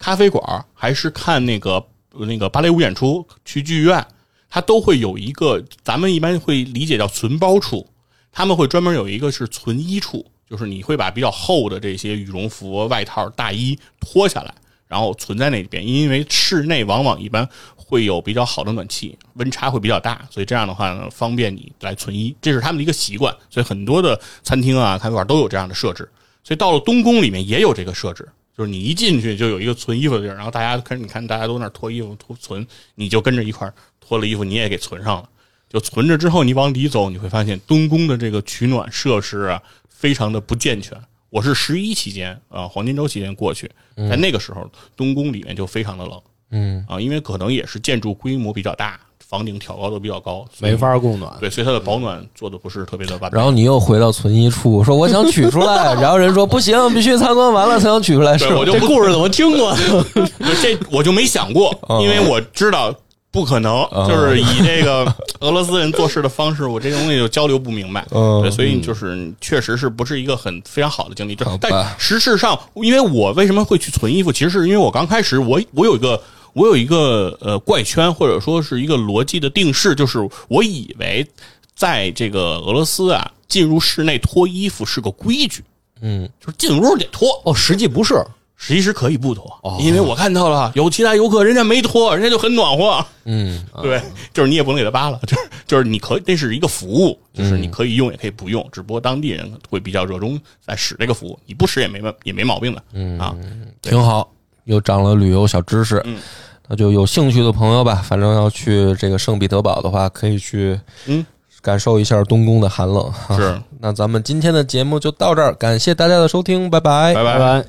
咖啡馆，还是看那个那个芭蕾舞演出，去剧院，它都会有一个，咱们一般会理解叫存包处，他们会专门有一个是存衣处，就是你会把比较厚的这些羽绒服、外套、大衣脱下来，然后存在那里边，因为室内往往一般会有比较好的暖气，温差会比较大，所以这样的话呢，方便你来存衣，这是他们的一个习惯。所以很多的餐厅啊、咖啡馆都有这样的设置。所以到了东宫里面也有这个设置，就是你一进去就有一个存衣服的地儿，然后大家看，你看大家都那脱衣服、脱存，你就跟着一块脱了衣服，你也给存上了。就存着之后，你往里走，你会发现东宫的这个取暖设施啊，非常的不健全。我是十一期间啊，黄金周期间过去，在那个时候，东宫里面就非常的冷嗯啊，因为可能也是建筑规模比较大，房顶挑高都比较高，没法供暖。对，所以它的保暖做的不是特别的完美。然后你又回到存衣处，说我想取出来，然后人说不行，必须参观完了才能取出来。是，我就这故事怎么听过？这我就没想过，因为我知道不可能，就是以这个俄罗斯人做事的方式，我这东西就交流不明白。嗯对，所以就是确实是不是一个很非常好的经历。但实事上，因为我为什么会去存衣服，其实是因为我刚开始我我有一个。我有一个呃怪圈，或者说是一个逻辑的定式，就是我以为在这个俄罗斯啊，进入室内脱衣服是个规矩，嗯就是进屋得脱。哦，实际不是。实际是可以不脱，因为我看到了有其他游客，人家没脱，人家就很暖和。嗯对，就是你也不能给他扒了，就是就是你可以，这是一个服务，就是你可以用也可以不用，只不过当地人会比较热衷在使这个服务，你不使也没问也没毛病的。嗯啊，挺好，又长了旅游小知识。嗯，那就有兴趣的朋友吧，反正要去这个圣彼得堡的话，可以去嗯感受一下东宫的寒冷。是，那咱们今天的节目就到这儿，感谢大家的收听，拜拜拜拜拜。